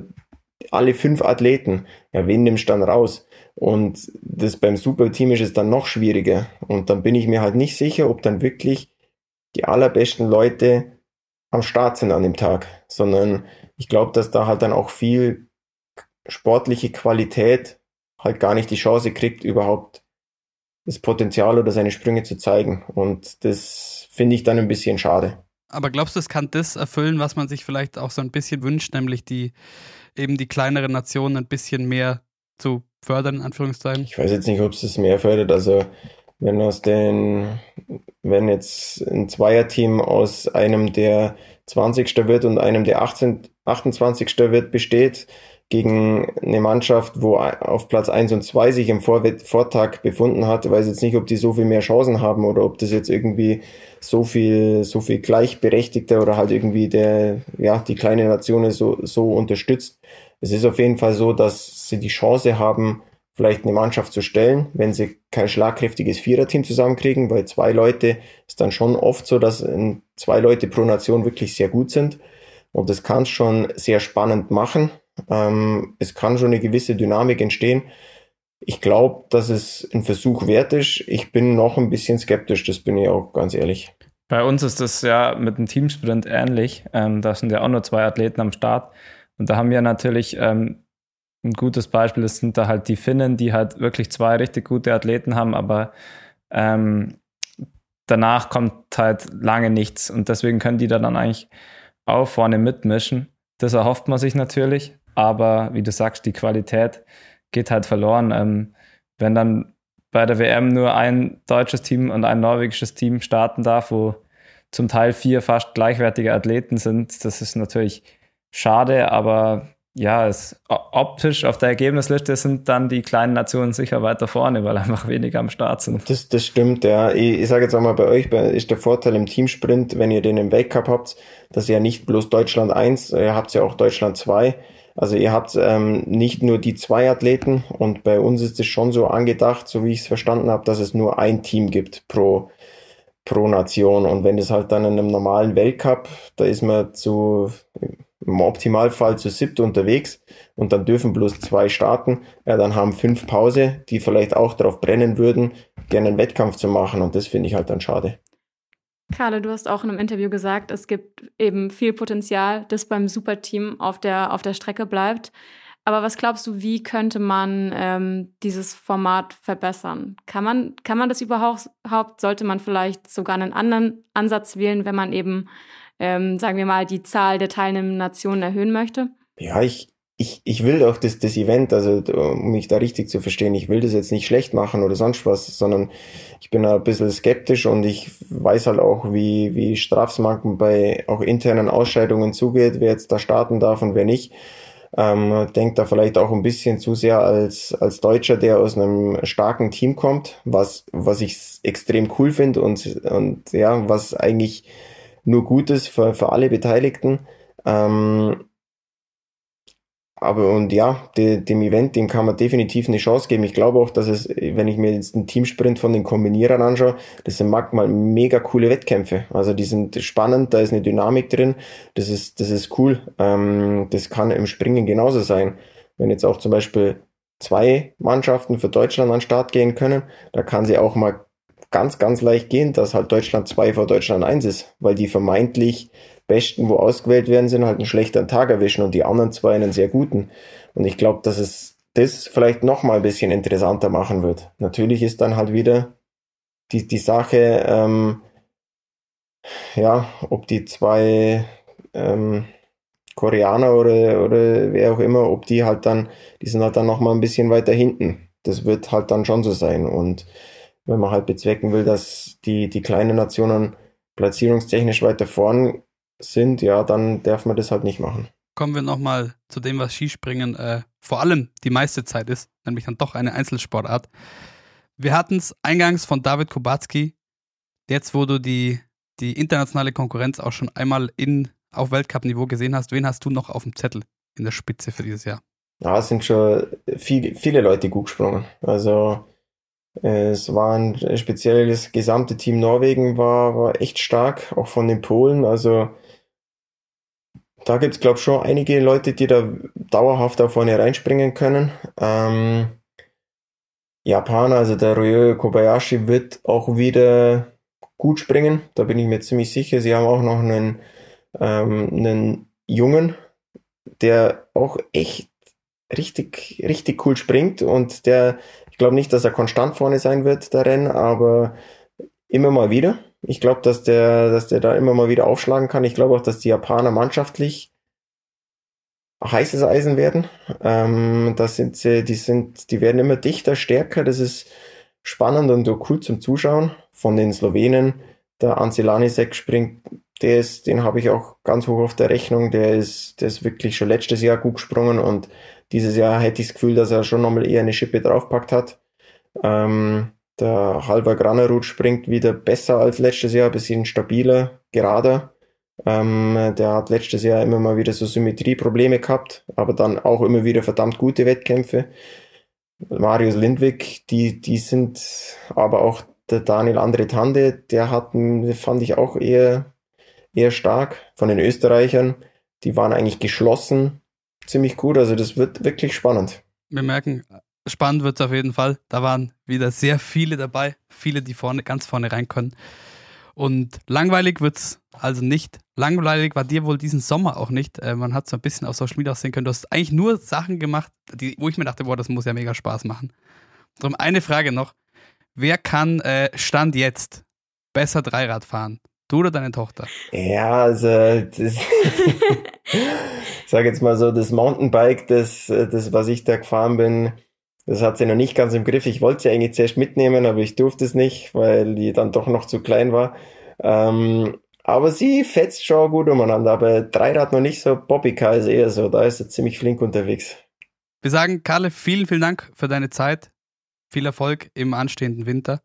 [SPEAKER 1] alle fünf Athleten. Ja, wen nimmst du dann raus? Und das beim Superteam ist es dann noch schwieriger. Und dann bin ich mir halt nicht sicher, ob dann wirklich die allerbesten Leute am Start sind an dem Tag, sondern ich glaube, dass da halt dann auch viel sportliche Qualität halt gar nicht die Chance kriegt, überhaupt das Potenzial oder seine Sprünge zu zeigen. Und das finde ich dann ein bisschen schade.
[SPEAKER 3] Aber glaubst du, es kann das erfüllen, was man sich vielleicht auch so ein bisschen wünscht, nämlich die eben die kleineren Nationen ein bisschen mehr zu fördern, in Anführungszeichen?
[SPEAKER 1] Ich weiß jetzt nicht, ob es das mehr fördert. Also wenn aus den, wenn jetzt ein Zweierteam aus einem, der 20. wird und einem, der 18, 28. wird, besteht, gegen eine Mannschaft, wo auf Platz 1 und 2 sich im Vor Vortag befunden hat. Weiß jetzt nicht, ob die so viel mehr Chancen haben oder ob das jetzt irgendwie so viel, so viel gleichberechtigter oder halt irgendwie der, ja, die kleine Nation so, so unterstützt. Es ist auf jeden Fall so, dass sie die Chance haben, vielleicht eine Mannschaft zu stellen, wenn sie kein schlagkräftiges Viererteam zusammenkriegen, weil zwei Leute ist dann schon oft so, dass zwei Leute pro Nation wirklich sehr gut sind. Und das kann es schon sehr spannend machen. Ähm, es kann schon eine gewisse Dynamik entstehen. Ich glaube, dass es ein Versuch wert ist. Ich bin noch ein bisschen skeptisch, das bin ich auch ganz ehrlich.
[SPEAKER 2] Bei uns ist das ja mit dem Teamsprint ähnlich. Ähm, da sind ja auch nur zwei Athleten am Start. Und da haben wir natürlich ähm, ein gutes Beispiel, das sind da halt die Finnen, die halt wirklich zwei richtig gute Athleten haben, aber ähm, danach kommt halt lange nichts. Und deswegen können die da dann eigentlich auch vorne mitmischen. Das erhofft man sich natürlich aber wie du sagst, die Qualität geht halt verloren. Ähm, wenn dann bei der WM nur ein deutsches Team und ein norwegisches Team starten darf, wo zum Teil vier fast gleichwertige Athleten sind, das ist natürlich schade, aber ja, es, optisch auf der Ergebnisliste sind dann die kleinen Nationen sicher weiter vorne, weil einfach weniger am Start sind.
[SPEAKER 1] Das, das stimmt, ja. Ich, ich sage jetzt auch mal, bei euch ist der Vorteil im Teamsprint, wenn ihr den im Weltcup habt, dass ihr ja nicht bloß Deutschland 1, ihr habt ja auch Deutschland 2 also ihr habt ähm, nicht nur die zwei Athleten und bei uns ist es schon so angedacht, so wie ich es verstanden habe, dass es nur ein Team gibt pro, pro Nation. Und wenn es halt dann in einem normalen Weltcup, da ist man zu im Optimalfall zu siebt unterwegs und dann dürfen bloß zwei starten, ja, dann haben fünf Pause, die vielleicht auch darauf brennen würden, gerne einen Wettkampf zu machen und das finde ich halt dann schade.
[SPEAKER 4] Carle, du hast auch in einem Interview gesagt, es gibt eben viel Potenzial, das beim Superteam auf der, auf der Strecke bleibt. Aber was glaubst du, wie könnte man ähm, dieses Format verbessern? Kann man, kann man das überhaupt? Sollte man vielleicht sogar einen anderen Ansatz wählen, wenn man eben, ähm, sagen wir mal, die Zahl der teilnehmenden Nationen erhöhen möchte?
[SPEAKER 1] Ja, ich, ich, ich will auch das, das Event, also um mich da richtig zu verstehen, ich will das jetzt nicht schlecht machen oder sonst was, sondern ich bin ein bisschen skeptisch und ich weiß halt auch, wie, wie Strafsmarken bei auch internen Ausscheidungen zugeht, wer jetzt da starten darf und wer nicht. Ähm, denkt da vielleicht auch ein bisschen zu sehr als, als Deutscher, der aus einem starken Team kommt, was, was ich extrem cool finde und, und ja, was eigentlich nur gut ist für, für alle Beteiligten. Ähm, aber und ja, de, dem Event, dem kann man definitiv eine Chance geben. Ich glaube auch, dass es, wenn ich mir jetzt einen Teamsprint von den Kombinierern anschaue, das sind manchmal mega coole Wettkämpfe. Also die sind spannend, da ist eine Dynamik drin. Das ist, das ist cool. Ähm, das kann im Springen genauso sein. Wenn jetzt auch zum Beispiel zwei Mannschaften für Deutschland an den Start gehen können, da kann sie auch mal ganz, ganz leicht gehen, dass halt Deutschland zwei vor Deutschland eins ist, weil die vermeintlich Besten, wo ausgewählt werden, sind halt einen schlechteren Tag erwischen und die anderen zwei einen sehr guten. Und ich glaube, dass es das vielleicht noch mal ein bisschen interessanter machen wird. Natürlich ist dann halt wieder die, die Sache, ähm, ja, ob die zwei ähm, Koreaner oder, oder wer auch immer, ob die halt dann, die sind halt dann noch mal ein bisschen weiter hinten. Das wird halt dann schon so sein. Und wenn man halt bezwecken will, dass die, die kleinen Nationen platzierungstechnisch weiter vorn sind, ja, dann darf man das halt nicht machen.
[SPEAKER 3] Kommen wir nochmal zu dem, was Skispringen äh, vor allem die meiste Zeit ist, nämlich dann doch eine Einzelsportart. Wir hatten es eingangs von David Kubacki. Jetzt, wo du die, die internationale Konkurrenz auch schon einmal in, auf Weltcup-Niveau gesehen hast, wen hast du noch auf dem Zettel in der Spitze für dieses Jahr?
[SPEAKER 1] Ja, es sind schon viel, viele Leute gut gesprungen. Also es waren speziell das gesamte Team Norwegen war, war echt stark, auch von den Polen. Also da gibt es, glaube ich, schon einige Leute, die da dauerhaft da vorne reinspringen können. Ähm, Japaner, also der Ryo Kobayashi, wird auch wieder gut springen. Da bin ich mir ziemlich sicher. Sie haben auch noch einen, ähm, einen Jungen, der auch echt richtig, richtig cool springt und der, ich glaube nicht, dass er konstant vorne sein wird, der Rennen, aber immer mal wieder. Ich glaube, dass der, dass der da immer mal wieder aufschlagen kann. Ich glaube auch, dass die Japaner mannschaftlich heißes Eisen werden. Ähm, das sind sie, die sind, die werden immer dichter, stärker. Das ist spannend und cool zum Zuschauen. Von den Slowenen, der Ancilanisek springt, der ist, den habe ich auch ganz hoch auf der Rechnung. Der ist, der ist wirklich schon letztes Jahr gut gesprungen und dieses Jahr hätte ich das Gefühl, dass er schon nochmal eher eine Schippe draufpackt hat. Ähm, der Halber Granerud springt wieder besser als letztes Jahr, bisschen stabiler, gerader. Ähm, der hat letztes Jahr immer mal wieder so Symmetrieprobleme gehabt, aber dann auch immer wieder verdammt gute Wettkämpfe. Marius Lindwig, die, die sind aber auch der Daniel Andre Tande, der hat, fand ich auch eher, eher stark von den Österreichern. Die waren eigentlich geschlossen, ziemlich gut. Also das wird wirklich spannend.
[SPEAKER 3] Wir merken, spannend wird es auf jeden Fall. Da waren wieder sehr viele dabei, viele, die vorne, ganz vorne rein können. Und langweilig wird es also nicht. Langweilig war dir wohl diesen Sommer auch nicht. Äh, man hat so ein bisschen auf Social Media aussehen können. Du hast eigentlich nur Sachen gemacht, die, wo ich mir dachte, boah, das muss ja mega Spaß machen. Darum eine Frage noch. Wer kann äh, Stand jetzt besser Dreirad fahren? Du oder deine Tochter?
[SPEAKER 1] Ja, also das, ich sag jetzt mal so, das Mountainbike, das, das, was ich da gefahren bin, das hat sie noch nicht ganz im Griff. Ich wollte sie eigentlich zuerst mitnehmen, aber ich durfte es nicht, weil die dann doch noch zu klein war. Ähm, aber sie fetzt schon gut umeinander. Aber Dreirad noch nicht so. Bobbycar ist eher so. Da ist sie ziemlich flink unterwegs.
[SPEAKER 3] Wir sagen, Karle, vielen, vielen Dank für deine Zeit. Viel Erfolg im anstehenden Winter.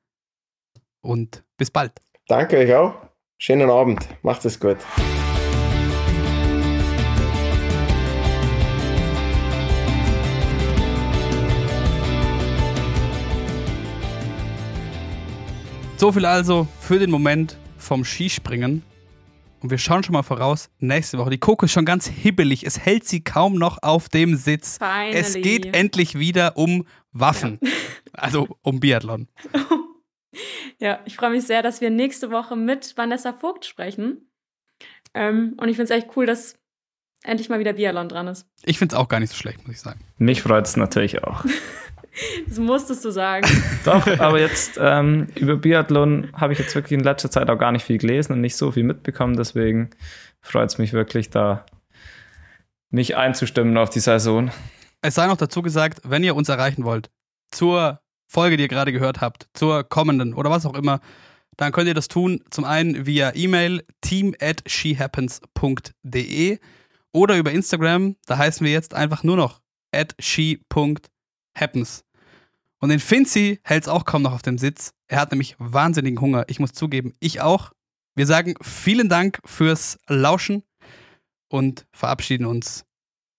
[SPEAKER 3] Und bis bald.
[SPEAKER 1] Danke euch auch. Schönen Abend. Macht es gut.
[SPEAKER 3] So viel also für den Moment vom Skispringen. Und wir schauen schon mal voraus, nächste Woche. Die Coco ist schon ganz hibbelig. Es hält sie kaum noch auf dem Sitz.
[SPEAKER 4] Finally.
[SPEAKER 3] Es geht endlich wieder um Waffen. Ja. Also um Biathlon.
[SPEAKER 4] ja, ich freue mich sehr, dass wir nächste Woche mit Vanessa Vogt sprechen. Ähm, und ich finde es echt cool, dass endlich mal wieder Biathlon dran ist.
[SPEAKER 3] Ich finde es auch gar nicht so schlecht, muss ich sagen.
[SPEAKER 2] Mich freut es natürlich auch.
[SPEAKER 4] Das musstest du sagen.
[SPEAKER 2] Doch, aber jetzt ähm, über Biathlon habe ich jetzt wirklich in letzter Zeit auch gar nicht viel gelesen und nicht so viel mitbekommen. Deswegen freut es mich wirklich, da mich einzustimmen auf die Saison.
[SPEAKER 3] Es sei noch dazu gesagt, wenn ihr uns erreichen wollt, zur Folge, die ihr gerade gehört habt, zur kommenden oder was auch immer, dann könnt ihr das tun. Zum einen via E-Mail team at shehappens.de oder über Instagram. Da heißen wir jetzt einfach nur noch at she.de happens. Und den Finzi hält es auch kaum noch auf dem Sitz. Er hat nämlich wahnsinnigen Hunger. Ich muss zugeben, ich auch. Wir sagen vielen Dank fürs Lauschen und verabschieden uns.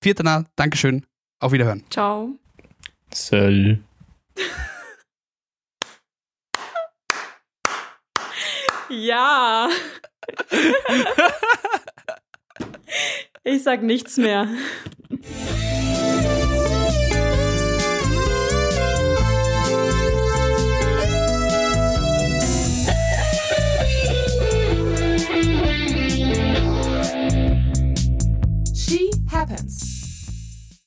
[SPEAKER 3] Vierter Dankeschön. Auf Wiederhören.
[SPEAKER 4] Ciao.
[SPEAKER 2] Sell.
[SPEAKER 4] Ja. Ich sag nichts mehr. She happens.